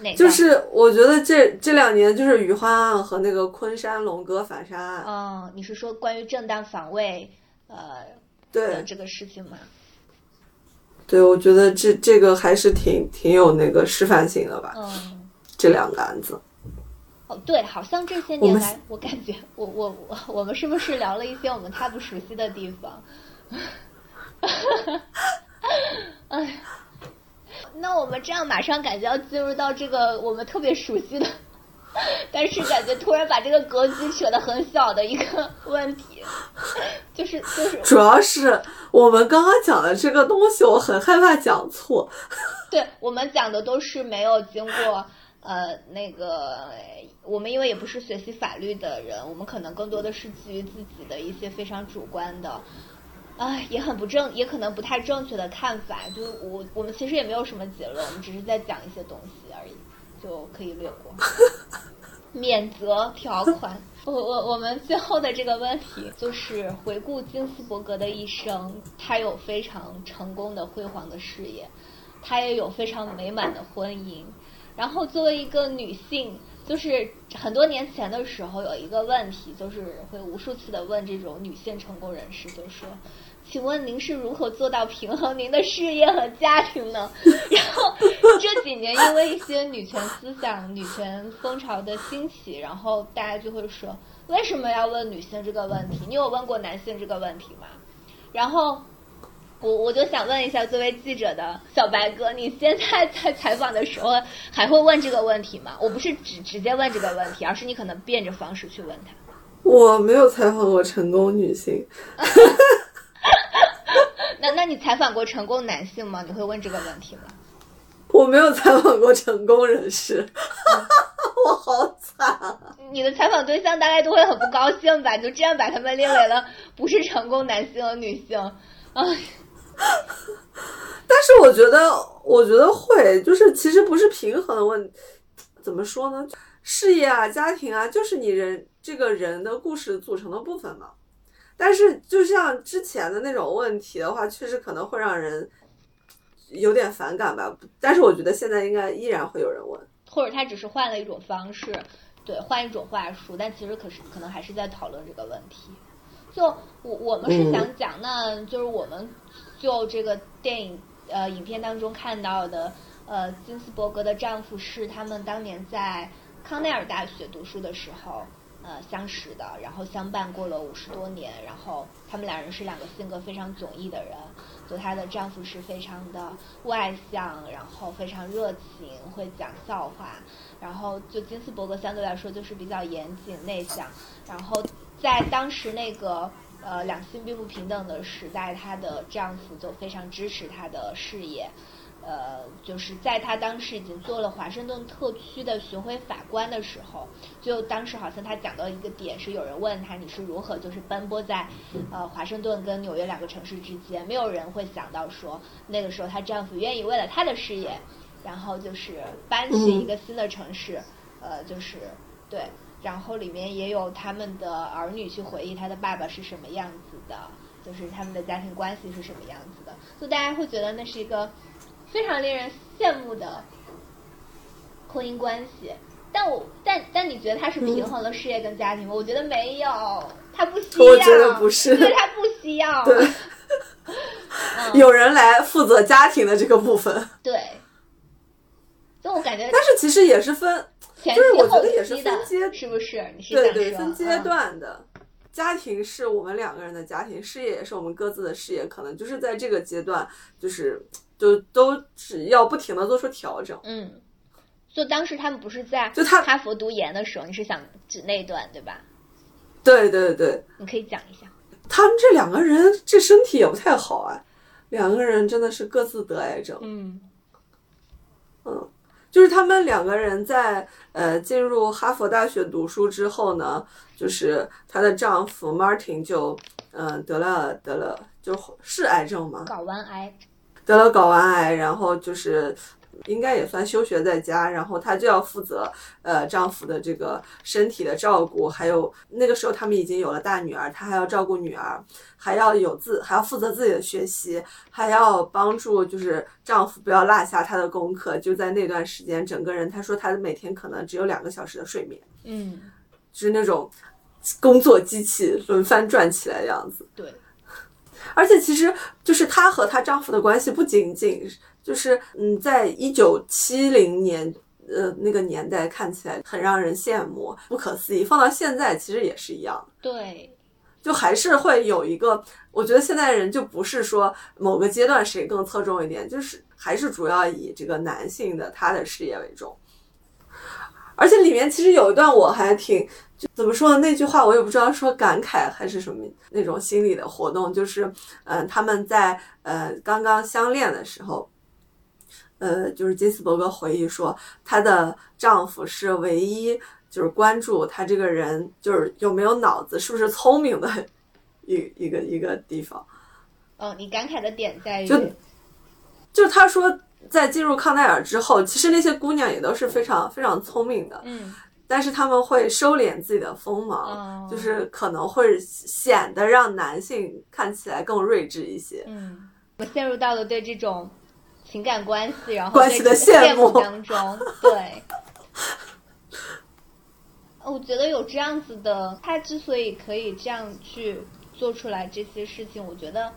Speaker 3: 哪
Speaker 2: 就是我觉得这这两年就是雨花案和那个昆山龙哥反杀案。
Speaker 3: 嗯，你是说关于正当防卫呃
Speaker 2: 对
Speaker 3: 这个事情吗？
Speaker 2: 对，我觉得这这个还是挺挺有那个示范性的吧。
Speaker 3: 嗯，
Speaker 2: 这两个案子。
Speaker 3: 哦，对，好像这些年来，我感觉我我我我们是不是聊了一些我们太不熟悉的地方？哎，那我们这样马上感觉要进入到这个我们特别熟悉的，但是感觉突然把这个格局扯得很小的一个问题，就是就是，
Speaker 2: 主要是我们刚刚讲的这个东西，我很害怕讲错。
Speaker 3: 对我们讲的都是没有经过。呃，那个，我们因为也不是学习法律的人，我们可能更多的是基于自己的一些非常主观的，啊，也很不正，也可能不太正确的看法。就我，我们其实也没有什么结论，我们只是在讲一些东西而已，就可以略过，免责条款。我我我们最后的这个问题就是回顾金斯伯格的一生，他有非常成功的辉煌的事业，他也有非常美满的婚姻。然后作为一个女性，就是很多年前的时候有一个问题，就是会无数次的问这种女性成功人士，就说：“请问您是如何做到平衡您的事业和家庭呢？” 然后这几年因为一些女权思想、女权风潮的兴起，然后大家就会说：“为什么要问女性这个问题？你有问过男性这个问题吗？”然后我我就想问一下，作为记者的小白哥，你现在在采访的时候还会问这个问题吗？我不是直直接问这个问题，而是你可能变着方式去问他。
Speaker 2: 我没有采访过成功女性，
Speaker 3: 那那你采访过成功男性吗？你会问这个问题吗？
Speaker 2: 我没有采访过成功人士，我好惨啊！
Speaker 3: 你的采访对象大概都会很不高兴吧？就这样把他们列为了不是成功男性和女性，哎。
Speaker 2: 但是我觉得，我觉得会，就是其实不是平衡的问，怎么说呢？事业啊，家庭啊，就是你人这个人的故事组成的部分嘛。但是就像之前的那种问题的话，确实可能会让人有点反感吧。但是我觉得现在应该依然会有人问，
Speaker 3: 或者他只是换了一种方式，对，换一种话术，但其实可是可能还是在讨论这个问题。就我我们是想讲，那就是我们。就这个电影呃影片当中看到的呃金斯伯格的丈夫是他们当年在康奈尔大学读书的时候呃相识的，然后相伴过了五十多年，然后他们两人是两个性格非常迥异的人。就她的丈夫是非常的外向，然后非常热情，会讲笑话，然后就金斯伯格相对来说就是比较严谨内向，然后在当时那个。呃，两性并不平等的时代，她的丈夫就非常支持她的事业。呃，就是在她当时已经做了华盛顿特区的巡回法官的时候，就当时好像她讲到一个点，是有人问她你是如何就是奔波在呃华盛顿跟纽约两个城市之间，没有人会想到说那个时候她丈夫愿意为了她的事业，然后就是搬去一个新的城市，呃，就是对。然后里面也有他们的儿女去回忆他的爸爸是什么样子的，就是他们的家庭关系是什么样子的，就大家会觉得那是一个非常令人羡慕的婚姻关系。但我但但你觉得他是平衡了事业跟家庭吗？我觉得没有，他不需要。
Speaker 2: 我觉得不是，
Speaker 3: 对他不需要。
Speaker 2: 对，有人来负责家庭的这个部分。
Speaker 3: 对，就我感觉，
Speaker 2: 但是其实也是分。就是我觉得也是分阶，
Speaker 3: 是不是？
Speaker 2: 对对，分阶段的。家庭是我们两个人的家庭，事业也是我们各自的事业，可能就是在这个阶段，就是就都只要不停的做出调整。
Speaker 3: 嗯，就当时他们不是在
Speaker 2: 就他
Speaker 3: 哈佛读研的时候，你是想指那段对吧？
Speaker 2: 对对对，
Speaker 3: 你可以讲一下。
Speaker 2: 他们这两个人这身体也不太好啊，两个人真的是各自得癌症。
Speaker 3: 嗯
Speaker 2: 嗯。就是他们两个人在呃进入哈佛大学读书之后呢，就是她的丈夫 Martin 就嗯得了得了就是癌症嘛，
Speaker 3: 睾丸癌，
Speaker 2: 得了睾丸癌，然后就是。应该也算休学在家，然后她就要负责呃丈夫的这个身体的照顾，还有那个时候他们已经有了大女儿，她还要照顾女儿，还要有自还要负责自己的学习，还要帮助就是丈夫不要落下她的功课。就在那段时间，整个人她说她每天可能只有两个小时的睡眠，
Speaker 3: 嗯，
Speaker 2: 就是那种工作机器轮番转起来的样子。
Speaker 3: 对，
Speaker 2: 而且其实就是她和她丈夫的关系不仅仅。就是嗯，在一九七零年，呃，那个年代看起来很让人羡慕、不可思议。放到现在，其实也是一样。
Speaker 3: 对，
Speaker 2: 就还是会有一个，我觉得现在人就不是说某个阶段谁更侧重一点，就是还是主要以这个男性的他的事业为重。而且里面其实有一段我还挺，就怎么说呢？那句话我也不知道说感慨还是什么那种心理的活动，就是嗯，他们在呃刚刚相恋的时候。呃，就是金斯伯格回忆说，她的丈夫是唯一就是关注她这个人就是有没有脑子，是不是聪明的一一个一个地方。
Speaker 3: 哦，你感慨的点在于，
Speaker 2: 就就他说，在进入康奈尔之后，其实那些姑娘也都是非常非常聪明的，
Speaker 3: 嗯，
Speaker 2: 但是他们会收敛自己的锋芒，就是可能会显得让男性看起来更睿智一些。
Speaker 3: 嗯，我陷入到了对这种。情感关系，然后
Speaker 2: 关系的
Speaker 3: 羡
Speaker 2: 慕
Speaker 3: 当中，对，我觉得有这样子的，他之所以可以这样去做出来这些事情，我觉得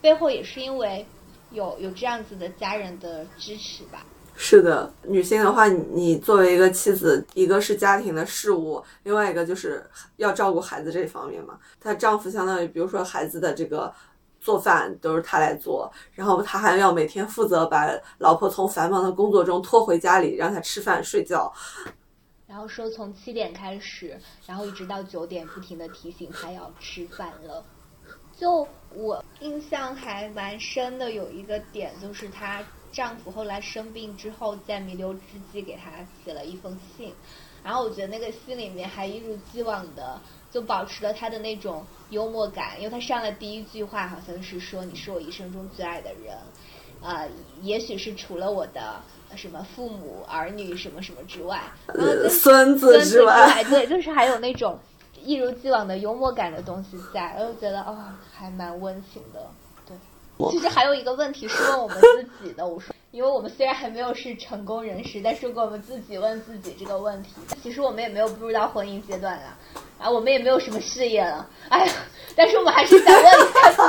Speaker 3: 背后也是因为有有这样子的家人的支持吧。
Speaker 2: 是的，女性的话，你作为一个妻子，一个是家庭的事务，另外一个就是要照顾孩子这方面嘛。她丈夫相当于，比如说孩子的这个。做饭都是他来做，然后他还要每天负责把老婆从繁忙的工作中拖回家里，让她吃饭睡觉。
Speaker 3: 然后说从七点开始，然后一直到九点，不停的提醒他要吃饭了。就我印象还蛮深的，有一个点就是她丈夫后来生病之后，在弥留之际给她写了一封信，然后我觉得那个信里面还一如既往的就保持了他的那种幽默感，因为他上来第一句话好像是说你是我一生中最爱的人，呃，也许是除了我的什么父母儿女什么什么之外，然后就
Speaker 2: 孙子
Speaker 3: 孙子之
Speaker 2: 外，
Speaker 3: 对，就是还有那种一如既往的幽默感的东西在，我就觉得哦，还蛮温情的。对，其实还有一个问题是问我们自己的，我说，因为我们虽然还没有是成功人士，但是如果我们自己问自己这个问题，其实我们也没有步入到婚姻阶段了，啊，我们也没有什么事业了，哎呀，但是我们还是想问一下自己，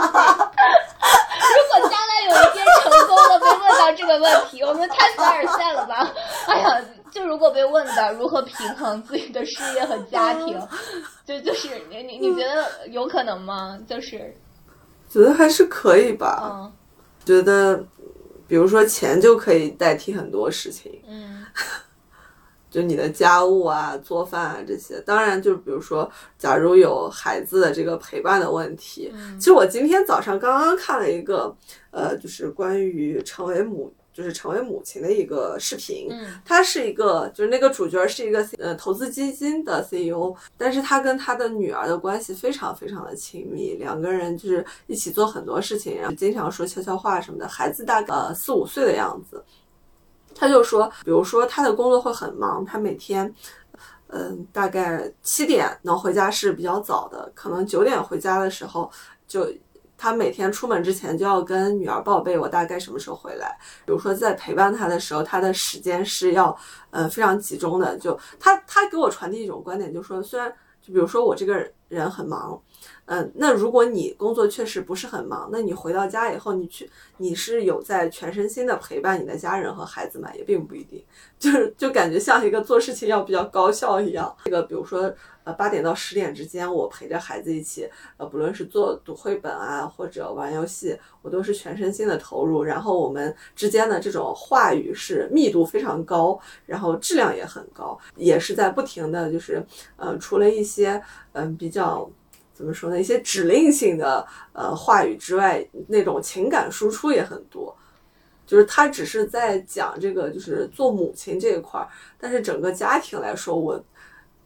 Speaker 3: 如果将来有一天成功了，被问到这个问题，我们太凡尔赛了吧？哎呀，就如果被问到如何平衡自己的事业和家庭，就就是你你你觉得有可能吗？就是
Speaker 2: 觉得还是可以吧。
Speaker 3: 嗯
Speaker 2: 觉得，比如说钱就可以代替很多事情，
Speaker 3: 嗯。
Speaker 2: 就你的家务啊、做饭啊这些。当然，就比如说，假如有孩子的这个陪伴的问题，
Speaker 3: 嗯。
Speaker 2: 其实我今天早上刚刚看了一个，呃，就是关于成为母，就是成为母亲的一个视频。
Speaker 3: 嗯
Speaker 2: 他是一个，就是那个主角是一个呃投资基金的 CEO，但是他跟他的女儿的关系非常非常的亲密，两个人就是一起做很多事情，然后经常说悄悄话什么的。孩子大概呃四五岁的样子，他就说，比如说他的工作会很忙，他每天。嗯，大概七点能回家是比较早的，可能九点回家的时候，就他每天出门之前就要跟女儿报备我大概什么时候回来。比如说在陪伴他的时候，他的时间是要呃非常集中的。就他他给我传递一种观点，就说虽然就比如说我这个人很忙，嗯，那如果你工作确实不是很忙，那你回到家以后，你去你是有在全身心的陪伴你的家人和孩子吗？也并不一定，就是就感觉像一个做事情要比较高效一样。这个比如说八点到十点之间，我陪着孩子一起，呃不论是做读绘本啊或者玩游戏，我都是全身心的投入。然后我们之间的这种话语是密度非常高，然后质量也很高，也是在不停的就是呃除了一些嗯、比较。怎么说呢？一些指令性的呃话语之外，那种情感输出也很多。就是他只是在讲这个，就是做母亲这一块儿，但是整个家庭来说，我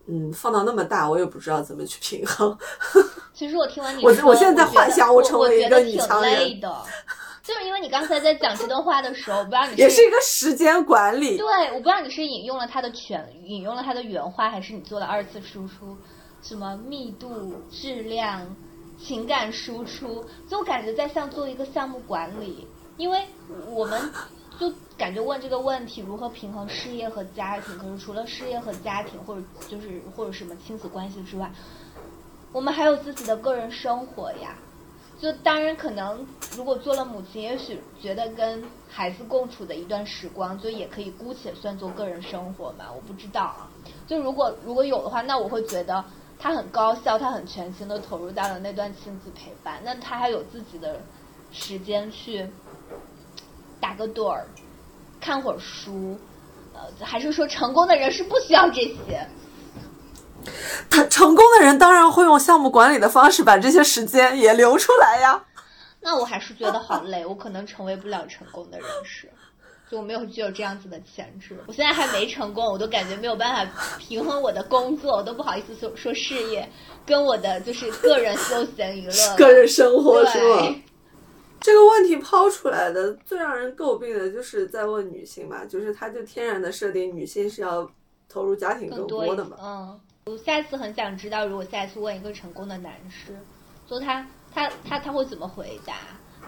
Speaker 2: 嗯放到那么大，我也不知道怎么去平衡。
Speaker 3: 其实我听完你
Speaker 2: 我
Speaker 3: 说，
Speaker 2: 我现在
Speaker 3: 在
Speaker 2: 幻想
Speaker 3: 我
Speaker 2: 我成为一个
Speaker 3: 觉得挺
Speaker 2: 女强人
Speaker 3: 累的，就是因为你刚才在讲这段话的时候，我不知道你
Speaker 2: 也是一个时间管理。
Speaker 3: 对，我不知道你是引用了他的全，引用了他的原话，还是你做了二次输出，什么密度、质量、情感输出，就我感觉在像做一个项目管理，因为我们就感觉问这个问题如何平衡事业和家庭，可是除了事业和家庭，或者就是或者什么亲子关系之外，我们还有自己的个人生活呀。就当然可能，如果做了母亲，也许觉得跟孩子共处的一段时光，就也可以姑且算作个人生活吧。我不知道啊。就如果如果有的话，那我会觉得他很高效，他很全心的投入到了那段亲子陪伴，那他还有自己的时间去打个盹儿，看会儿书。呃，还是说成功的人是不需要这些？
Speaker 2: 他成功的人当然会用项目管理的方式把这些时间也留出来呀。
Speaker 3: 那我还是觉得好累，我可能成为不了成功的人士，就我没有具有这样子的潜质。我现在还没成功，我都感觉没有办法平衡我的工作，我都不好意思说说事业跟我的就是个人休闲娱乐。
Speaker 2: 个人生活是吗？这个问题抛出来的最让人诟病的就是在问女性嘛，就是他就天然的设定女性是要投入家庭
Speaker 3: 更多
Speaker 2: 的嘛。
Speaker 3: 嗯，我下次很想知道，如果下次问一个成功的男士，就他他他他会怎么回答？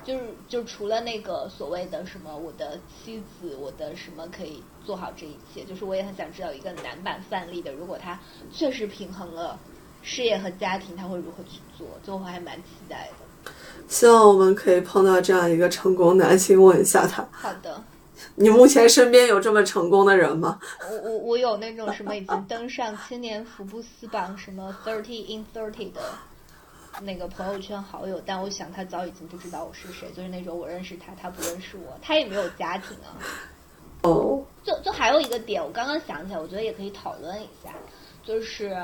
Speaker 3: 就是就除了那个所谓的什么我的妻子，我的什么可以做好这一切，就是我也很想知道一个男版范例的，如果他确实平衡了事业和家庭，他会如何去做？就我还蛮期待的。
Speaker 2: 希望我们可以碰到这样一个成功男性，问一下他，
Speaker 3: 好的，
Speaker 2: 你目前身边有这么成功的人吗？
Speaker 3: 我我我有那种什么已经登上青年福布斯榜什么 thirty in thirty 的那个朋友圈好友，但我想他早已经不知道我是谁，就是那种我认识他，他不认识我，他也没有家庭啊。
Speaker 2: 哦，
Speaker 3: 就就还有一个点，我刚刚想起来，我觉得也可以讨论一下，就是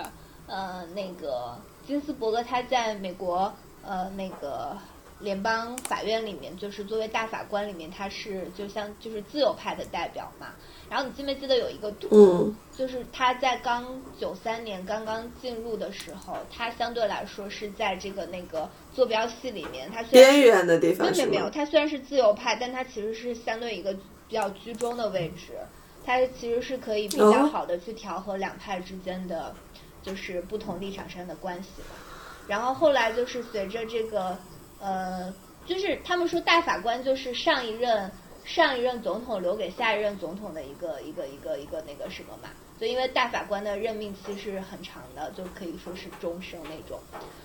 Speaker 3: 呃，那个金斯伯格他在美国呃那个联邦法院里面，就是作为大法官里面，他是就像就是自由派的代表嘛。然后你记没记得有一个图，
Speaker 2: 嗯
Speaker 3: 就是他在刚九三年刚刚进入的时候，他相对来说是在这个那个坐标系里面，他虽然
Speaker 2: 边缘的地方是
Speaker 3: 有没有没有，他虽然是自由派，但他其实是相对一个比较居中的位置，他其实是可以比较
Speaker 2: 哦
Speaker 3: 好的去调和两派之间的，就是不同立场上的关系嘛。然后后来就是随着这个，呃，就是他们说大法官就是上一任上一任总统留给下一任总统的一个一个一个一个那个什么嘛，就因为大法官的任命期是很长的，就可以说是终生那种。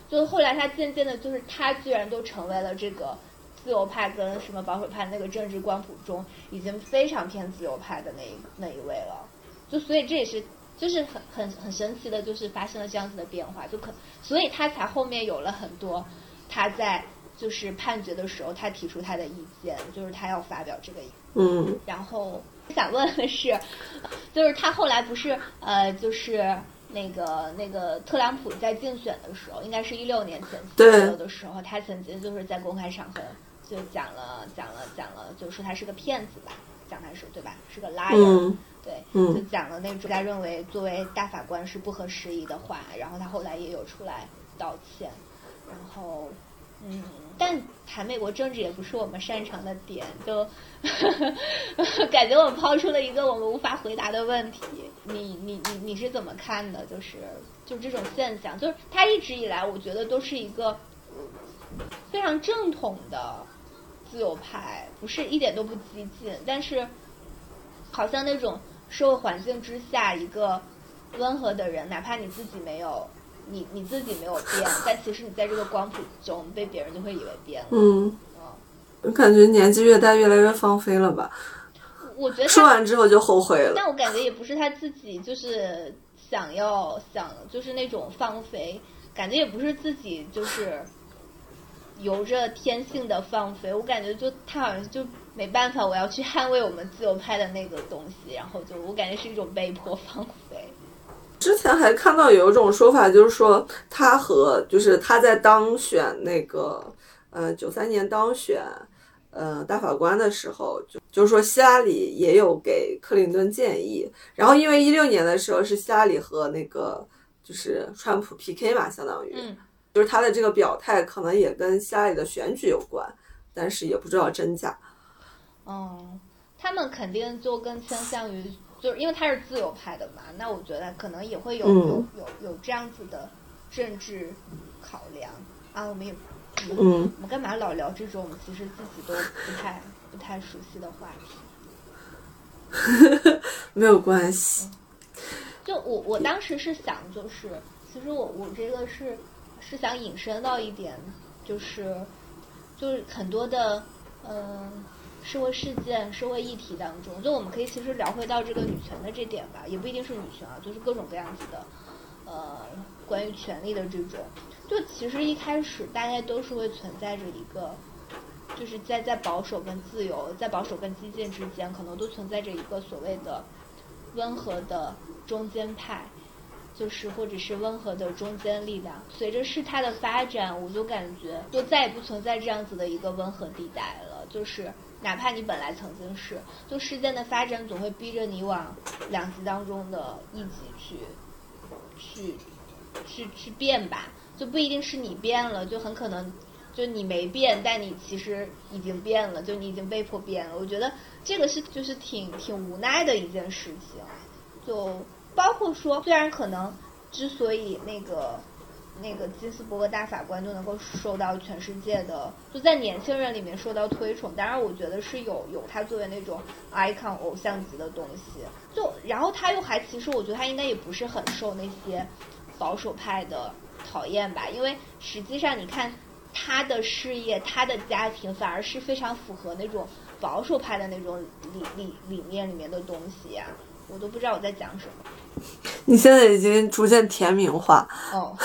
Speaker 3: 就后来他渐渐的，就是他居然都成为了这个自由派跟什么保守派那个政治光谱中已经非常偏自由派的那一那一位了。就所以这也是就是很很很神奇的，就是发生了这样子的变化，就可所以他才后面有了很多他在就是判决的时候他提出他的意见，就是他要发表这个意
Speaker 2: 嗯。
Speaker 3: 然后想问的是，就是他后来不是呃，就是那个那个特朗普在竞选的时候，应该是一六年前左右的时候，他曾经就是在公开场合就讲了讲了讲了，就说他是个骗子吧，讲他是对吧，是个 liar，、
Speaker 2: 嗯。
Speaker 3: 对，
Speaker 2: 嗯。
Speaker 3: 就讲了那种他认为作为大法官是不合时宜的话，然后他后来也有出来道歉，然后嗯，但谈美国政治也不是我们擅长的点，就 感觉我抛出了一个我们无法回答的问题。你你你你是怎么看的？就是就这种现象，就是他一直以来，我觉得都是一个非常正统的自由派，不是一点都不激进，但是好像那种社会环境之下，一个温和的人，哪怕你自己没有。你你自己没有变，但其实你在这个光谱中被别人就会以为变了。
Speaker 2: 嗯，
Speaker 3: 嗯，
Speaker 2: 我感觉年纪越大越来越放飞了吧？
Speaker 3: 我觉得
Speaker 2: 说，完之后就后悔了。
Speaker 3: 但我感觉也不是他自己就是想要想就是那种放飞，感觉也不是自己就是由着天性的放飞。我感觉就他好像就没办法，我要去捍卫我们自由派的那个东西，然后就我感觉是一种被迫放飞。
Speaker 2: 之前还看到有一种说法，就是说他和就是他在当选那个呃九三年当选呃大法官的时候，就就是说希拉里也有给克林顿建议，然后因为一六年的时候是希拉里和那个就是川普 PK 嘛，相当于，
Speaker 3: 嗯，
Speaker 2: 就是他的这个表态可能也跟希拉里的选举有关，但是也不知道真假。
Speaker 3: 嗯，他们肯定就更倾向于，就是因为他是自由派的嘛，那我觉得可能也会有、
Speaker 2: 嗯
Speaker 3: 有有有这样子的政治考量啊。我们也，
Speaker 2: 嗯
Speaker 3: 我们干嘛老聊这种我们其实自己都不太不太熟悉的话题？
Speaker 2: 没有关系。
Speaker 3: 就我我当时是想，就是其实我我这个是是想引申到一点，就是就是很多的嗯、呃社会事件、社会议题当中，就我们可以其实聊回到这个女权的这点吧，也不一定是女权啊，就是各种各样子的呃关于权利的这种，就其实一开始大概都是会存在着一个。就是在在保守跟自由，在保守跟激进之间，可能都存在着一个所谓的温和的中间派，就是或者是温和的中间力量。随着事态的发展，我就感觉就再也不存在这样子的一个温和地带了。就是哪怕你本来曾经是，就事件的发展总会逼着你往两极当中的一极去去去去变吧，就不一定是你变了，就很可能。就你没变，但你其实已经变了，就你已经被迫变了。我觉得这个是就是挺挺无奈的一件事情，就包括说，虽然可能之所以那个那个金斯伯格大法官就能够受到全世界的，就在年轻人里面受到推崇，当然我觉得是有有他作为那种 icon 偶像级的东西。就然后他又还其实我觉得他应该也不是很受那些保守派的讨厌吧，因为实际上你看。他的事业，他的家庭反而是非常符合那种保守派的那种理理理念里面的东西呀、我都不知道我在讲什么。
Speaker 2: 你现在已经逐渐甜民化，
Speaker 3: 哦，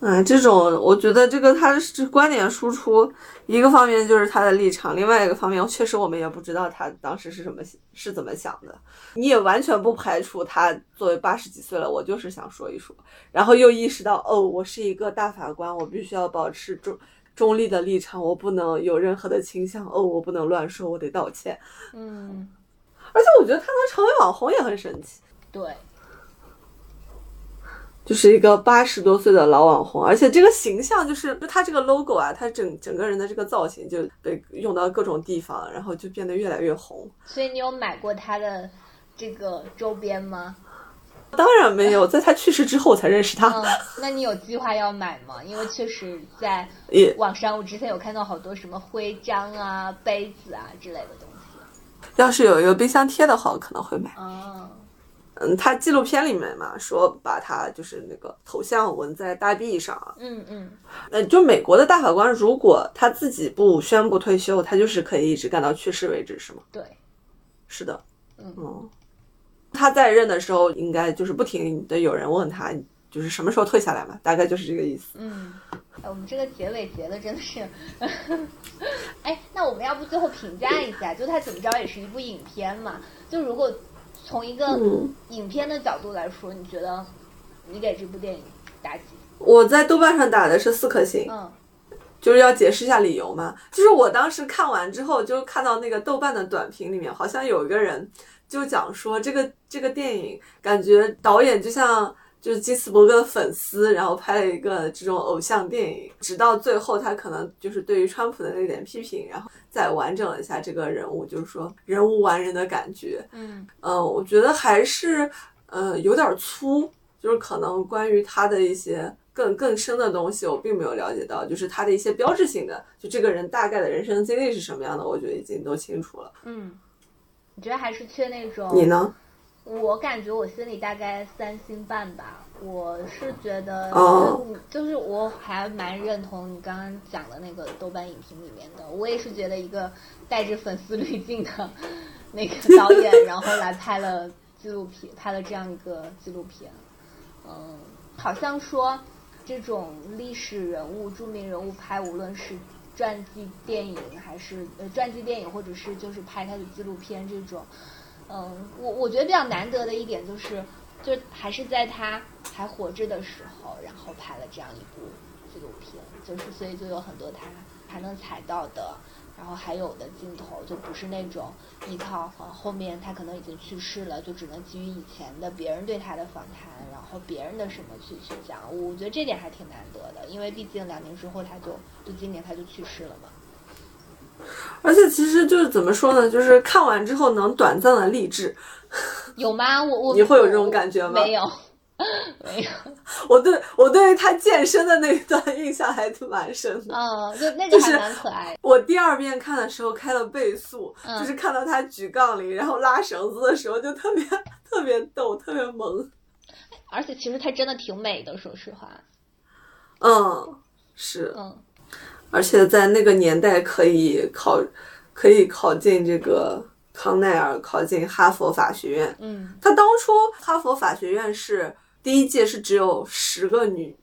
Speaker 2: 嗯，这种我觉得这个他是观点输出，一个方面就是他的立场，另外一个方面确实我们也不知道他当时是什么是怎么想的。你也完全不排除他作为八十几岁了，我就是想说一说，然后又意识到哦，我是一个大法官，我必须要保持中中立的立场，我不能有任何的倾向。哦，我不能乱说，我得道歉。
Speaker 3: 嗯，
Speaker 2: 而且我觉得他能成为网红也很神奇。
Speaker 3: 对。
Speaker 2: 就是一个八十多岁的老网红，而且这个形象就是就他这个 logo 啊，他整整个人的这个造型就被用到各种地方，然后就变得越来越红。
Speaker 3: 所以你有买过他的这个周边吗？
Speaker 2: 当然没有，在他去世之后才认识他。
Speaker 3: 嗯，那你有计划要买吗？因为确实在网上我之前有看到好多什么徽章啊、杯子啊之类的东西。
Speaker 2: 要是有一个冰箱贴的话，我可能会买。
Speaker 3: 哦。
Speaker 2: 嗯，他纪录片里面嘛，说把他就是那个头像纹在大臂上。
Speaker 3: 嗯嗯。
Speaker 2: 呃，就美国的大法官，如果他自己不宣布退休，他就是可以一直干到去世为止，是吗？
Speaker 3: 对，
Speaker 2: 是的。
Speaker 3: 嗯。
Speaker 2: 他在任的时候，应该就是不停的有人问他，就是什么时候退下来嘛，大概就是这个意思。
Speaker 3: 嗯。我们这个结尾结的真的是，哎，那我们要不最后评价一下？就它怎么着也是一部影片嘛，就如果。从一个影片的角度来说，你觉得你给这部电影打几？
Speaker 2: 我在豆瓣上打的是四颗星。
Speaker 3: 嗯，
Speaker 2: 就是要解释一下理由嘛。就是我当时看完之后，就看到那个豆瓣的短评里面，好像有一个人就讲说，这个这个电影感觉导演就像。就是基斯伯格的粉丝，然后拍了一个这种偶像电影，直到最后他可能就是对于川普的那点批评，然后再完整了一下这个人物，就是说人无完人的感觉。
Speaker 3: 嗯
Speaker 2: 呃，我觉得还是呃有点粗，就是可能关于他的一些更更深的东西，我并没有了解到，就是他的一些标志性的，就这个人大概的人生经历是什么样的，我觉得已经都清楚了。
Speaker 3: 嗯，你觉得还是缺那种？
Speaker 2: 你呢？
Speaker 3: 我感觉我心里大概三星半吧，我是觉得，就是我还蛮认同你刚刚讲的那个豆瓣影评里面的，我也是觉得一个带着粉丝滤镜的那个 导演，然后来拍了纪录片，拍了这样一个纪录片，嗯，好像说这种历史人物、著名人物拍，无论是传记电影还是呃传记电影，或者是就是拍他的纪录片这种。嗯，我我觉得比较难得的一点就是，就还是在他还活着的时候，然后拍了这样一部纪录片，就是所以就有很多他还能采到的，然后还有的镜头就不是那种依靠呃后面他可能已经去世了，就只能基于以前的别人对他的访谈，然后别人的什么去去讲，我觉得这点还挺难得的，因为毕竟两年之后他就就今年他就去世了嘛。
Speaker 2: 而且其实就是怎么说呢，就是看完之后能短暂的励志，
Speaker 3: 有吗？我我
Speaker 2: 你会有这种感觉吗？
Speaker 3: 没有，没有。
Speaker 2: 我对我对于他健身的那一段印象还蛮深的。
Speaker 3: 嗯，就那个还蛮可爱。
Speaker 2: 我第二遍看的时候开了倍速，就是看到他举杠铃然后拉绳子的时候，就特别特别逗，特别萌。
Speaker 3: 而且其实他真的挺美的，说实话。
Speaker 2: 嗯，是。
Speaker 3: 嗯。
Speaker 2: 而且在那个年代可以考，可以考进这个康奈尔，考进哈佛法学院。
Speaker 3: 嗯，
Speaker 2: 他当初哈佛法学院是第一届是只有十个女，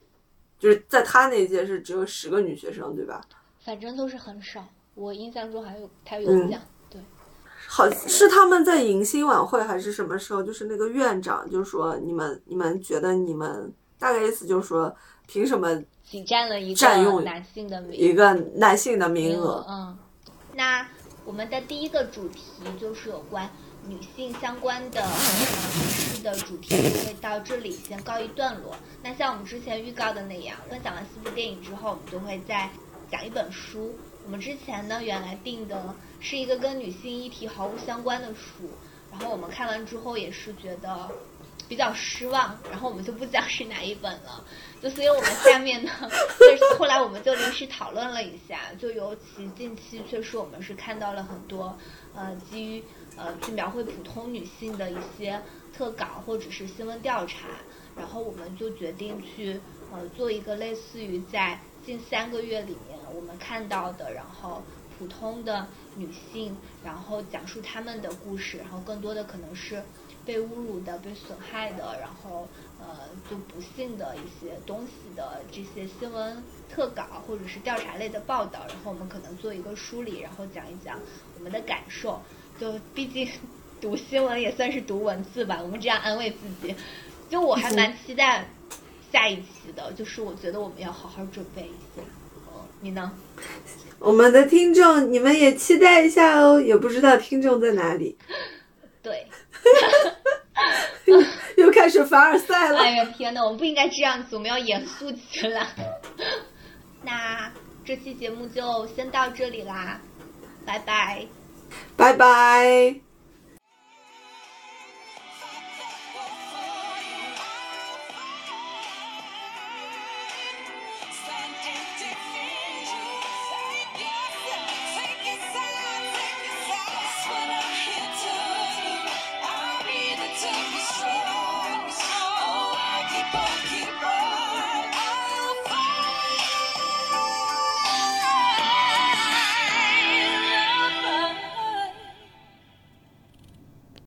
Speaker 2: 就是在他那届是只有十个女学生，对吧？
Speaker 3: 反正都是很少。我印象中还有他有讲，对，
Speaker 2: 好是他们在迎新晚会还是什么时候？就是那个院长就说：“你们你们觉得你们大概意思就是说，凭什么？”
Speaker 3: 挤占了一
Speaker 2: 个占用
Speaker 3: 男性的名
Speaker 2: 一个男性的
Speaker 3: 名
Speaker 2: 额。
Speaker 3: 嗯，那我们的第一个主题就是有关女性相关的的主题，就会到这里先告一段落。那像我们之前预告的那样，分享完四部电影之后，我们就会再讲一本书。我们之前呢，原来定的是一个跟女性议题毫无相关的书，然后我们看完之后也是觉得。比较失望，然后我们就不讲是哪一本了。就所以我们下面呢，就是后来我们就临时讨论了一下，就尤其近期确实我们是看到了很多，呃，基于呃去描绘普通女性的一些特稿或者是新闻调查，然后我们就决定去呃做一个类似于在近三个月里面我们看到的，然后普通的女性，然后讲述她们的故事，然后更多的可能是。被侮辱的、被损害的，然后呃就不幸的一些东西的这些新闻特稿或者是调查类的报道，然后我们可能做一个梳理，然后讲一讲我们的感受。就毕竟读新闻也算是读文字吧，我们这样安慰自己。就我还蛮期待下一期的，就是我觉得我们要好好准备一下。嗯，你呢？
Speaker 2: 我们的听众，你们也期待一下哦，也不知道听众在哪里。
Speaker 3: 对，
Speaker 2: 又开始凡尔赛了。
Speaker 3: 哎呀天呐，我们不应该这样子，我们要严肃起来。那这期节目就先到这里啦，拜拜。
Speaker 2: 拜拜。